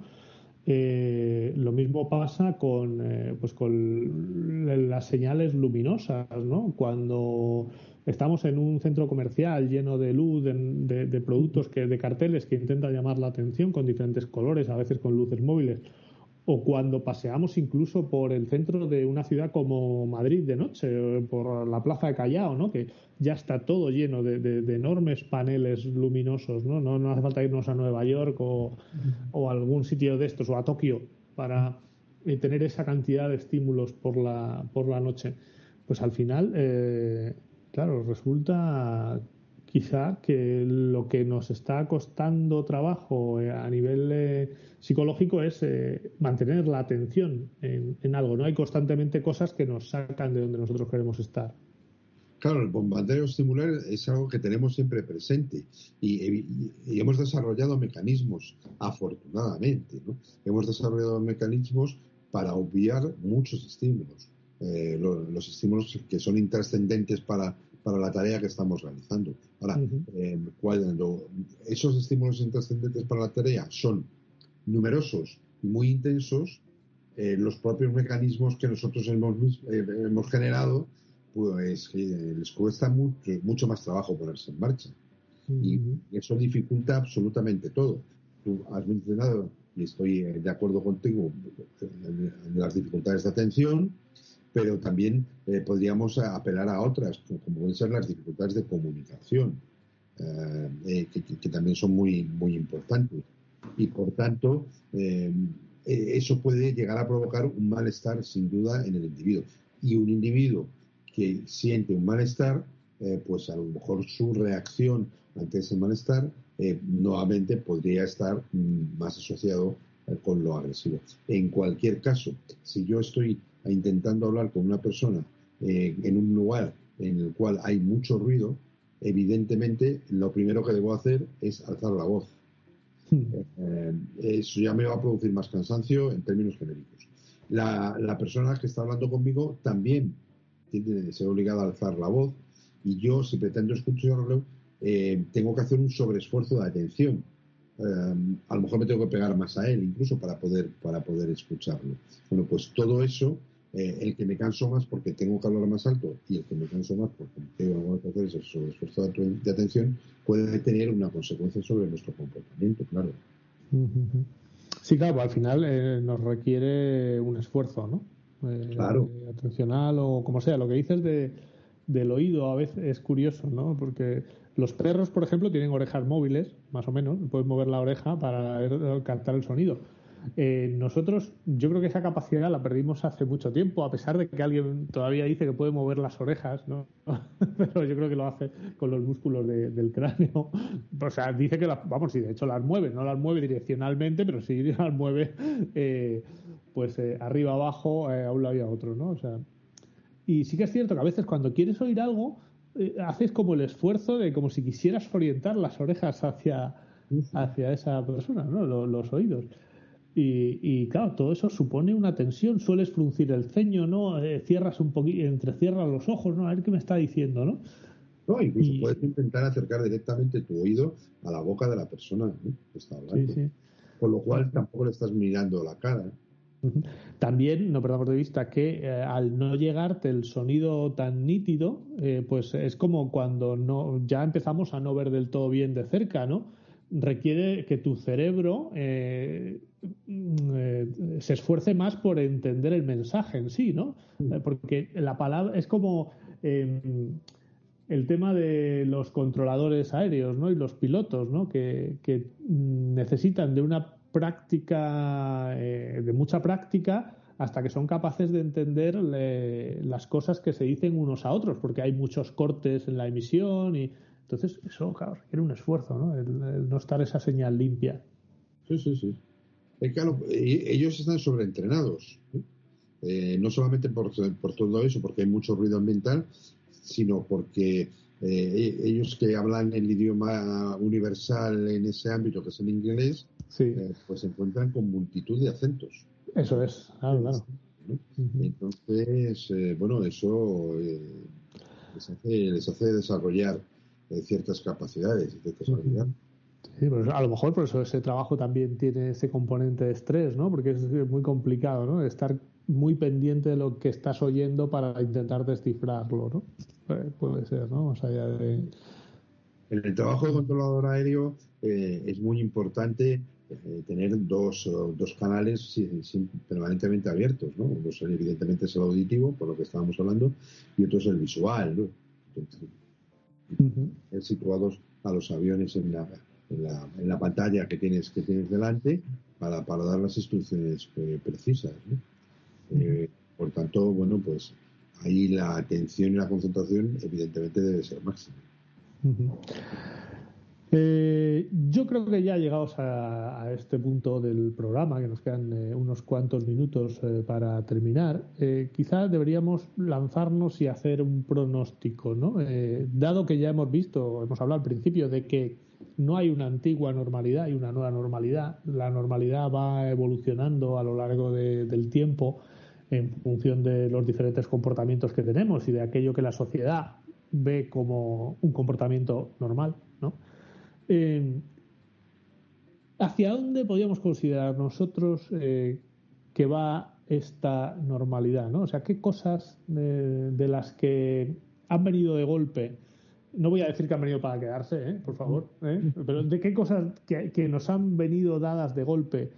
Eh, lo mismo pasa con, eh, pues con las señales luminosas, ¿no? Cuando estamos en un centro comercial lleno de luz, de, de, productos que, de carteles que intentan llamar la atención con diferentes colores, a veces con luces móviles, o cuando paseamos incluso por el centro de una ciudad como Madrid de noche, por la plaza de Callao, ¿no? que ya está todo lleno de, enormes paneles luminosos, ¿no? ¿no? hace falta irnos a Nueva York o, algún sitio de estos, o a Tokio, para eh, tener esa cantidad de estímulos por la, por la noche. Pues al final, eh, claro, resulta quizá que lo que nos está costando trabajo eh, a nivel psicológico es mantener la atención en, algo. No hay constantemente cosas que nos sacan de donde nosotros queremos estar. Claro, el bombardeo estimular es algo que tenemos siempre presente y, hemos desarrollado mecanismos, afortunadamente, ¿no? hemos desarrollado mecanismos para obviar muchos estímulos, eh, los, estímulos que son intrascendentes para, para la tarea que estamos realizando. Ahora, eh, cuando esos estímulos intrascendentes para la tarea son numerosos y muy intensos, eh, los propios mecanismos que nosotros hemos, eh, hemos generado, pues eh, les cuesta mucho, mucho, más trabajo ponerse en marcha. Y eso dificulta absolutamente todo. Tú has mencionado, y estoy de acuerdo contigo, en, las dificultades de atención, pero también podríamos apelar a otras, como pueden ser las dificultades de comunicación, que, que, también son muy, muy importantes. Y por tanto, eh, eso puede llegar a provocar un malestar sin duda en el individuo. Y un individuo que siente un malestar, eh, pues a lo mejor su reacción ante ese malestar eh, nuevamente podría estar mm, más asociado con lo agresivo. En cualquier caso, si yo estoy intentando hablar con una persona en un lugar en el cual hay mucho ruido, evidentemente lo primero que debo hacer es alzar la voz eh, eso ya me va a producir más cansancio en términos genéricos. La, persona que está hablando conmigo también tiene que ser obligada a alzar la voz y yo, si pretendo escucharlo, eh, tengo que hacer un sobreesfuerzo de atención. Eh, a lo mejor me tengo que pegar más a él incluso para poder, para poder escucharlo. Bueno, pues todo eso eh, el que me canso más porque tengo que hablar más alto y el que me canso más porque tengo que hacer ese esfuerzo de atención puede tener una consecuencia sobre nuestro comportamiento, claro. Sí, claro, al final eh, nos requiere un esfuerzo, ¿no? Eh, claro. atencional o como sea. Lo que dices de, del oído a veces es curioso, ¿no? Porque los perros, por ejemplo, tienen orejas móviles, más o menos, pueden mover la oreja para captar el sonido eh, nosotros, yo creo que esa capacidad la perdimos hace mucho tiempo, a pesar de que alguien todavía dice que puede mover las orejas, ¿no? Pero yo creo que lo hace con los músculos del cráneo. O sea, dice que, vamos, sí, de hecho las mueve, no las mueve direccionalmente, pero sí las mueve, eh, pues eh, arriba, abajo, a un lado y a otro, ¿no? O sea, y sí que es cierto que a veces cuando quieres oír algo, haces como el esfuerzo de como si quisieras orientar las orejas hacia, hacia esa persona, ¿no? los oídos. Y, claro, todo eso supone una tensión. Sueles fruncir el ceño, ¿no? Eh, cierras un poquito, entrecierras los ojos, ¿no? A ver qué me está diciendo, ¿no? No, incluso puedes intentar acercar directamente tu oído a la boca de la persona que está hablando. Sí, sí. Con lo cual tampoco le estás mirando la cara. También, no perdamos de vista que eh, al no llegarte el sonido tan nítido, eh, pues es como cuando no, ya empezamos a no ver del todo bien de cerca, ¿no? Requiere que tu cerebro eh, eh, se esfuerce más por entender el mensaje en sí, ¿no? Mm. Eh, porque la palabra es como em, el tema de los controladores aéreos, ¿no? Y los pilotos, ¿no? Que, necesitan de una práctica, de mucha práctica, hasta que son capaces de entender las cosas que se dicen unos a otros, porque hay muchos cortes en la emisión y entonces, eso, claro, requiere un esfuerzo, ¿no? El, no estar esa señal limpia. Sí, sí, sí. claro, ellos están sobreentrenados. Eh, no solamente por, todo eso, porque hay mucho ruido ambiental, sino porque eh, ellos que hablan el idioma universal en ese ámbito, que es el inglés, eh, pues se encuentran con multitud de acentos. Eso es, claro, claro. Entonces, bueno, eso les hace, les hace desarrollar ciertas capacidades y ciertas habilidades. Sí, pues a lo mejor por eso ese trabajo también tiene ese componente de estrés, ¿no? Porque es muy complicado, ¿no? Estar muy pendiente de lo que estás oyendo para intentar descifrarlo, ¿no? Eh, puede ser, ¿no? Más allá de... En el trabajo de controlador aéreo eh, es muy importante eh, tener dos, dos canales permanentemente abiertos, ¿no? Uno evidentemente es el auditivo, por lo que estábamos hablando, y otro es el visual, ¿no? Situados a los aviones en la, en la, pantalla que tienes, que tienes delante para, para dar las instrucciones eh, precisas. Eh, por tanto, bueno, pues ahí la atención y la concentración evidentemente debe ser máxima. Eh, yo creo que ya llegados a, este punto del programa, que nos quedan eh, unos cuantos minutos eh, para terminar, quizás deberíamos lanzarnos y hacer un pronóstico, ¿no? dado que ya hemos visto, hemos hablado al principio de que no hay una antigua normalidad y una nueva normalidad, la normalidad va evolucionando a lo largo del tiempo en función de los diferentes comportamientos que tenemos y de aquello que la sociedad ve como un comportamiento normal, ¿no? Eh, ¿hacia dónde podríamos considerar nosotros eh, que va esta normalidad? ¿no? O sea, ¿qué cosas de las que han venido de golpe? No voy a decir que han venido para quedarse, ¿eh? por favor, pero ¿de qué cosas que, nos han venido dadas de golpe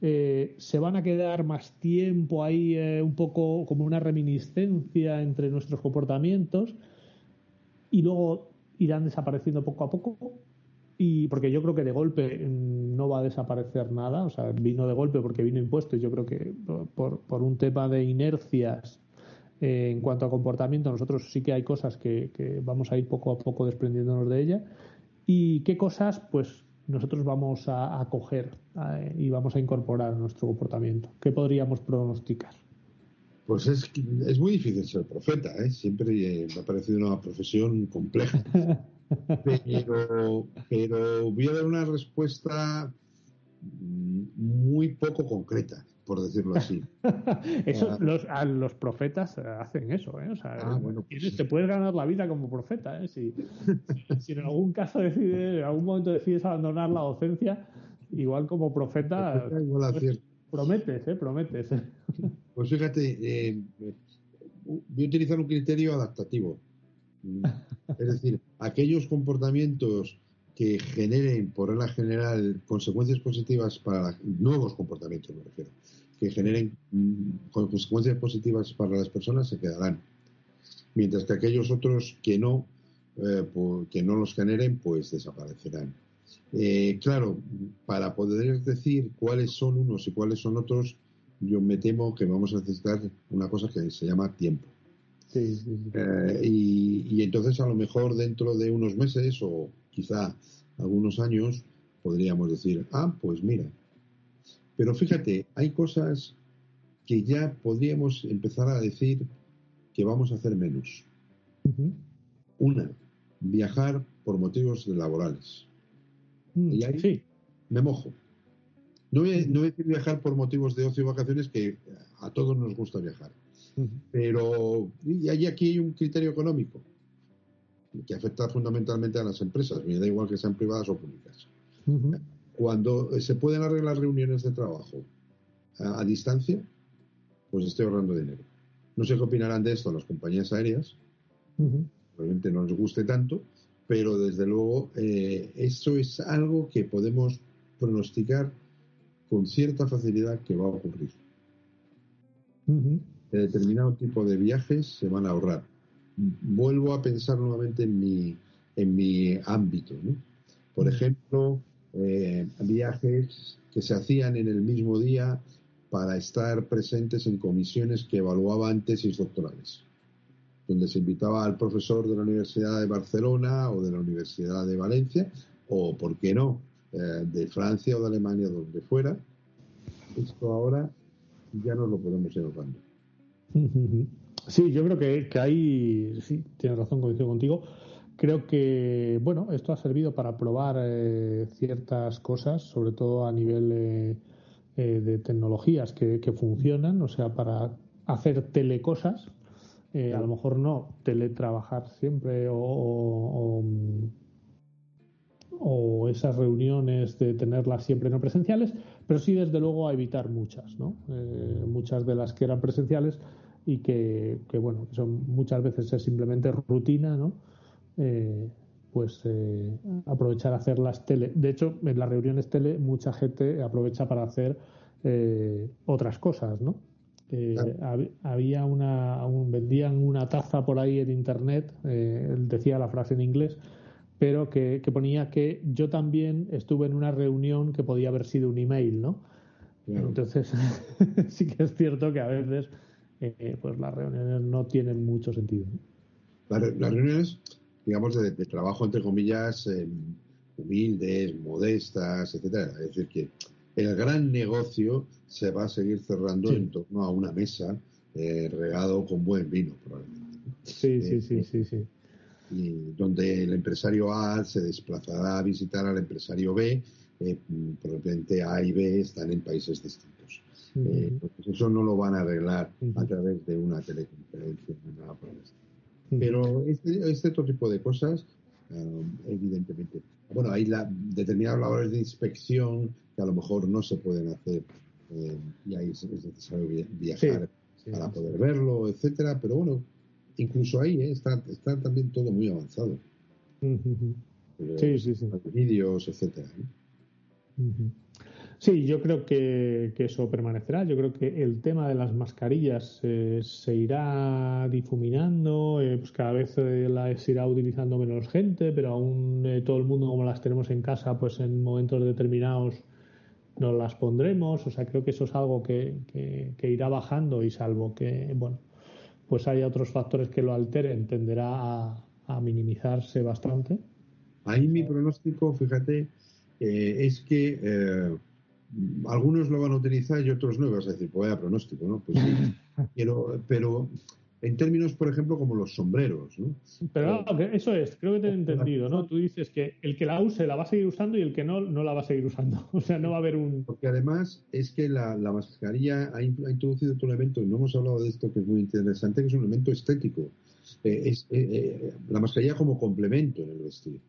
se van a quedar más tiempo ahí, un poco como una reminiscencia entre nuestros comportamientos? y luego irán desapareciendo poco a poco y porque yo creo que de golpe mm, no va a desaparecer nada, o sea, vino de golpe porque vino impuesto y yo creo que por, por un tema de inercias eh, en cuanto a comportamiento, nosotros sí que hay cosas que, vamos a ir poco a poco desprendiéndonos de ella y qué cosas pues nosotros vamos a, coger y vamos a incorporar a nuestro comportamiento. ¿Qué podríamos pronosticar? Pues es, es muy difícil ser profeta, ¿eh? siempre me ha parecido una profesión compleja. Pero, pero voy a dar una respuesta muy poco concreta, por decirlo así. eso, los, los, profetas hacen eso, ¿eh? O sea, ah, pues te puedes ganar la vida como profeta, ¿eh? Si, si, en algún caso decides, en algún momento decides abandonar la docencia, igual como profeta, pues, prometes, ¿eh? Prometes. Pues fíjate, eh, voy a utilizar un criterio adaptativo. Es decir, aquellos comportamientos que generen, por regla general, consecuencias positivas para nuevos comportamientos, me refiero, que generen mm, consecuencias positivas para las personas se quedarán. Mientras que aquellos otros que no, eh, que no los generen, pues desaparecerán. Eh, claro, para poder decir cuáles son unos y cuáles son otros, yo me temo que vamos a necesitar una cosa que se llama tiempo. Eh, y, entonces a lo mejor dentro de unos meses o quizá algunos años podríamos decir, ah, pues mira. Pero fíjate, hay cosas que ya podríamos empezar a decir que vamos a hacer menos. Una, viajar por motivos laborales. Mm, y ahí me mojo. No voy, a, no decir viajar por motivos de ocio y vacaciones, que a todos nos gusta viajar. Pero y hay aquí hay un criterio económico que afecta fundamentalmente a las empresas, me da igual que sean privadas o públicas. Cuando se pueden arreglar reuniones de trabajo a, distancia, pues estoy ahorrando dinero. No sé qué opinarán de esto las compañías aéreas, probablemente no les guste tanto, pero desde luego eh, eso es algo que podemos pronosticar con cierta facilidad que va a ocurrir. Determinado tipo de viajes se van a ahorrar. Vuelvo a pensar nuevamente en mi, en mi ámbito. Por ejemplo, eh, viajes que se hacían en el mismo día para estar presentes en comisiones que evaluaban tesis doctorales donde se invitaba al profesor de la Universidad de Barcelona o de la Universidad de Valencia, o, ¿por qué no?, eh, de Francia o de Alemania, donde fuera. Esto ahora ya no lo podemos ir ahorrando. Sí, yo creo que, que ahí, sí, tienes razón, coincido contigo. Creo que, bueno, esto ha servido para probar eh, ciertas cosas, sobre todo a nivel eh, de tecnologías que, que funcionan, o sea, para hacer telecosas, eh, a lo mejor no teletrabajar siempre o, o, esas reuniones de tenerlas siempre no presenciales, pero sí desde luego a evitar muchas, ¿no? Eh, muchas de las que eran presenciales y que, bueno, que son muchas veces es simplemente rutina, ¿no? Eh, pues aprovechar a hacer las tele. De hecho, en las reuniones tele mucha gente aprovecha para hacer otras cosas, ¿no? había una, vendían una taza por ahí en internet, eh, decía la frase en inglés, pero que, ponía que yo también estuve en una reunión que podía haber sido un email, ¿no? Entonces, sí que es cierto que a veces eh, pues las reuniones no tienen mucho sentido. Las, reuniones, digamos, de, trabajo, entre comillas, humildes, modestas, etcétera. Es decir, que el gran negocio se va a seguir cerrando en torno a una mesa eh, regado con buen vino, probablemente. Sí, sí, sí, sí, sí. Y donde el empresario A se desplazará a visitar al empresario B, eh, probablemente A y B están en países distintos. Eh, eso no lo van a arreglar a través de una teleconferencia. Nada por Pero este, este, otro tipo de cosas evidentemente. Bueno, hay la, determinadas labores de inspección que a lo mejor no se pueden hacer y ahí es, necesario viajar para poder verlo, etcétera, pero bueno, incluso ahí está, está también todo muy avanzado. Sí, sí, sí. Vídeos, etcétera. Sí, yo creo que, eso permanecerá. Yo creo que el tema de las mascarillas eh, se irá difuminando, eh, pues cada vez eh, las irá utilizando menos gente, pero aún todo el mundo como las tenemos en casa, pues en momentos determinados nos las pondremos. O sea, creo que eso es algo que, irá bajando y salvo que, bueno, pues haya otros factores que lo alteren, tenderá a minimizarse bastante. Ahí mi pronóstico, fíjate, eh, es que eh, algunos lo van a utilizar y otros no. Vas a decir, pues vaya pronóstico, ¿no? Pues sí, pero, pero en términos, por ejemplo, como los sombreros, ¿no? Pero eso es, creo que te he entendido, ¿no? Tú dices que el que la use la va a seguir usando y el que no, no la va a seguir usando. O sea, no va a haber un... Porque además es que la, mascarilla ha, introducido otro elemento, y no hemos hablado de esto, que es muy interesante, que es un elemento estético. Eh, es, la mascarilla como complemento en el vestir.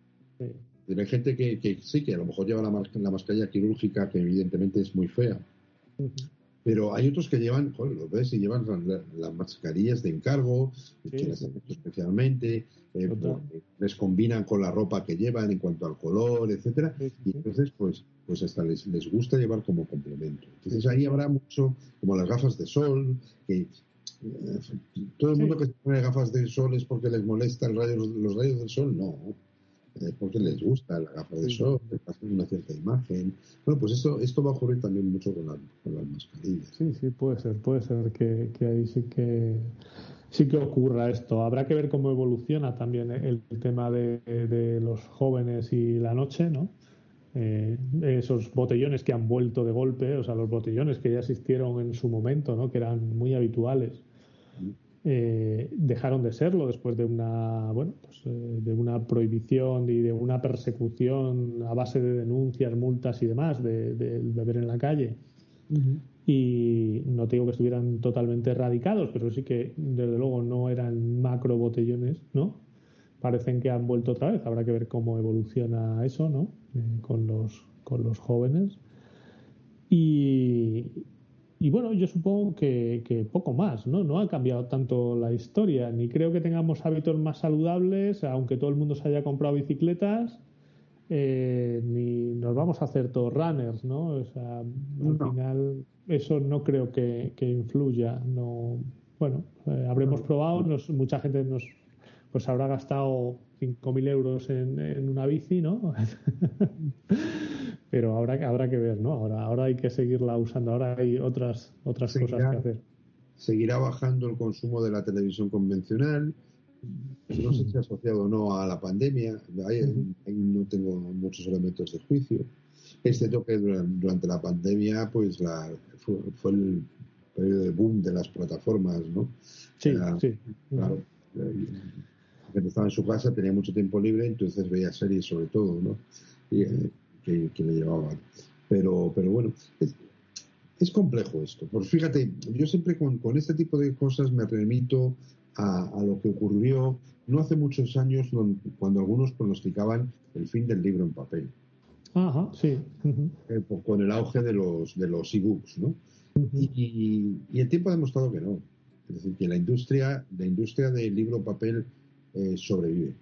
Hay gente que, sí, que a lo mejor lleva la, la, mascarilla quirúrgica, que evidentemente es muy fea. Pero hay otros que llevan, joder, lo ves, y llevan las mascarillas de encargo, que las han hecho especialmente, eh, les combinan con la ropa que llevan en cuanto al color, etcétera, y entonces pues, pues hasta les, les gusta llevar como complemento. Entonces ahí habrá mucho, como las gafas de sol, que eh, todo el mundo que se pone gafas de sol es porque les molesta el rayo, los rayos del sol, no porque les gusta la gafa de sol, pasa una cierta imagen. Bueno, pues esto, esto va a ocurrir también mucho con, con las mascarillas. Sí, sí, puede ser, puede ser que, que, ahí sí que sí que ocurra esto. Habrá que ver cómo evoluciona también el, tema de, de, los jóvenes y la noche, ¿no? Eh, esos botellones que han vuelto de golpe, o sea, los botellones que ya existieron en su momento, ¿no? Que eran muy habituales eh, dejaron de serlo después de una bueno pues, eh, de una prohibición y de una persecución a base de denuncias multas y demás de, beber en la calle. Y no digo que estuvieran totalmente erradicados pero sí que desde luego no eran macro botellones no parecen que han vuelto otra vez. Habrá que ver cómo evoluciona eso no eh, con los con los jóvenes. Y, y bueno, yo supongo que, poco más, ¿no? No ha cambiado tanto la historia, ni creo que tengamos hábitos más saludables, aunque todo el mundo se haya comprado bicicletas, eh, ni nos vamos a hacer todos runners, ¿no? O sea, al final eso no creo que, influya, no... Bueno, eh, habremos probado, mucha gente nos pues habrá gastado 5.000 euros en, en una bici, ¿no? pero habrá, habrá que ver, ¿no? Ahora, ahora hay que seguirla usando, ahora hay otras, otras cosas que hacer. Seguirá bajando el consumo de la televisión convencional, no sé si asociado o no a la pandemia, ahí, no tengo muchos elementos de juicio. Este toque durante la pandemia, pues la, fue, el periodo de boom de las plataformas, ¿no? Sí, sí. Claro. La gente estaba en su casa, tenía mucho tiempo libre, entonces veía series sobre todo, ¿no? Y, eh, que, le llevaban. Pero, pero bueno, es, complejo esto. Pues fíjate, yo siempre con, este tipo de cosas me remito a, lo que ocurrió no hace muchos años cuando algunos pronosticaban el fin del libro en papel. Ajá, sí. Eh, con el auge de los de los e-books, ¿no? y, el tiempo ha demostrado que no. Es decir, que la industria, la industria del libro papel eh, sobrevive.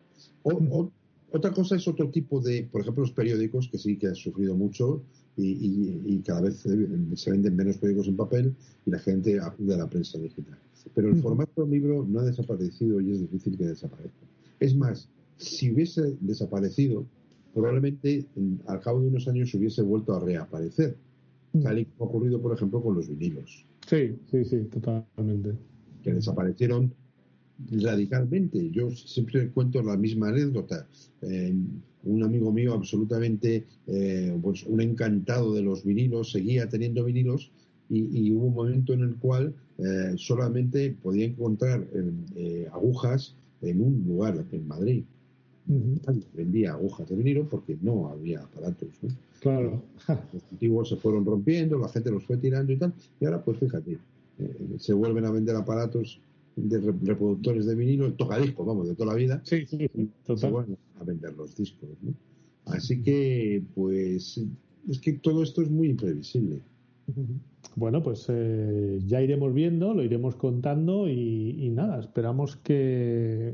O, otra cosa es otro tipo de, por ejemplo, los periódicos, que sí que han sufrido mucho y, cada vez se venden menos periódicos en papel y la gente acude a la prensa digital. Pero el formato libro no ha desaparecido y es difícil que desaparezca. Es más, si hubiese desaparecido, probablemente al cabo de unos años hubiese vuelto a reaparecer, tal y como ha ocurrido, por ejemplo, con los vinilos. Sí, sí, sí, totalmente. Que desaparecieron radicalmente. Yo siempre cuento la misma anécdota. Eh, un amigo mío absolutamente, eh, pues un encantado de los vinilos, seguía teniendo vinilos y, hubo un momento en el cual eh, solamente podía encontrar agujas en un lugar, en Madrid. Vendía agujas de vinilo porque no había aparatos. Claro. Los antiguos se fueron rompiendo, la gente los fue tirando y tal. Y ahora, pues fíjate, se vuelven a vender aparatos de reproductores de vinilo, el tocadiscos, vamos, de toda la vida. Sí, sí, sí total. a vender los discos, ¿no? Así que, pues, es que todo esto es muy imprevisible. Bueno, pues eh, ya iremos viendo, lo iremos contando y, nada, esperamos que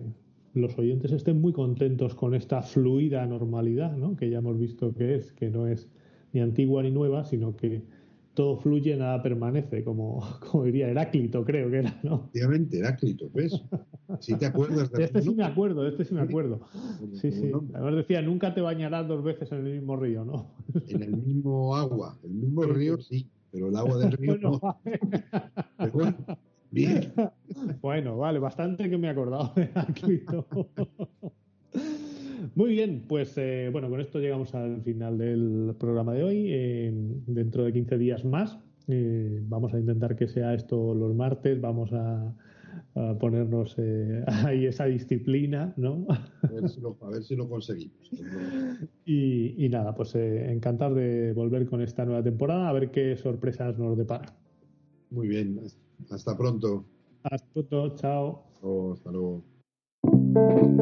los oyentes estén muy contentos con esta fluida normalidad, ¿no? Que ya hemos visto que es, que no es ni antigua ni nueva, sino que todo fluye, nada permanece, como, como diría Heráclito, creo que era, ¿no? Efectivamente, Heráclito, ¿ves? Si te acuerdas de Este sí me acuerdo, este sí me acuerdo. Sí, sí. Además decía, nunca te bañarás dos veces en el mismo río, ¿no? En el mismo agua, el mismo río sí, pero el agua del río no. bueno, bien. Bueno, vale, bastante que me he acordado de Heráclito. Muy bien, pues eh, bueno, con esto llegamos al final del programa de hoy. Eh, dentro de 15 días más eh, vamos a intentar que sea esto los martes, vamos a, ponernos ahí esa disciplina, ¿no? A ver si lo, conseguimos. Y, nada, pues encantar de volver con esta nueva temporada, a ver qué sorpresas nos depara. Muy bien, hasta pronto. Hasta pronto, chao. hasta luego. Thank you.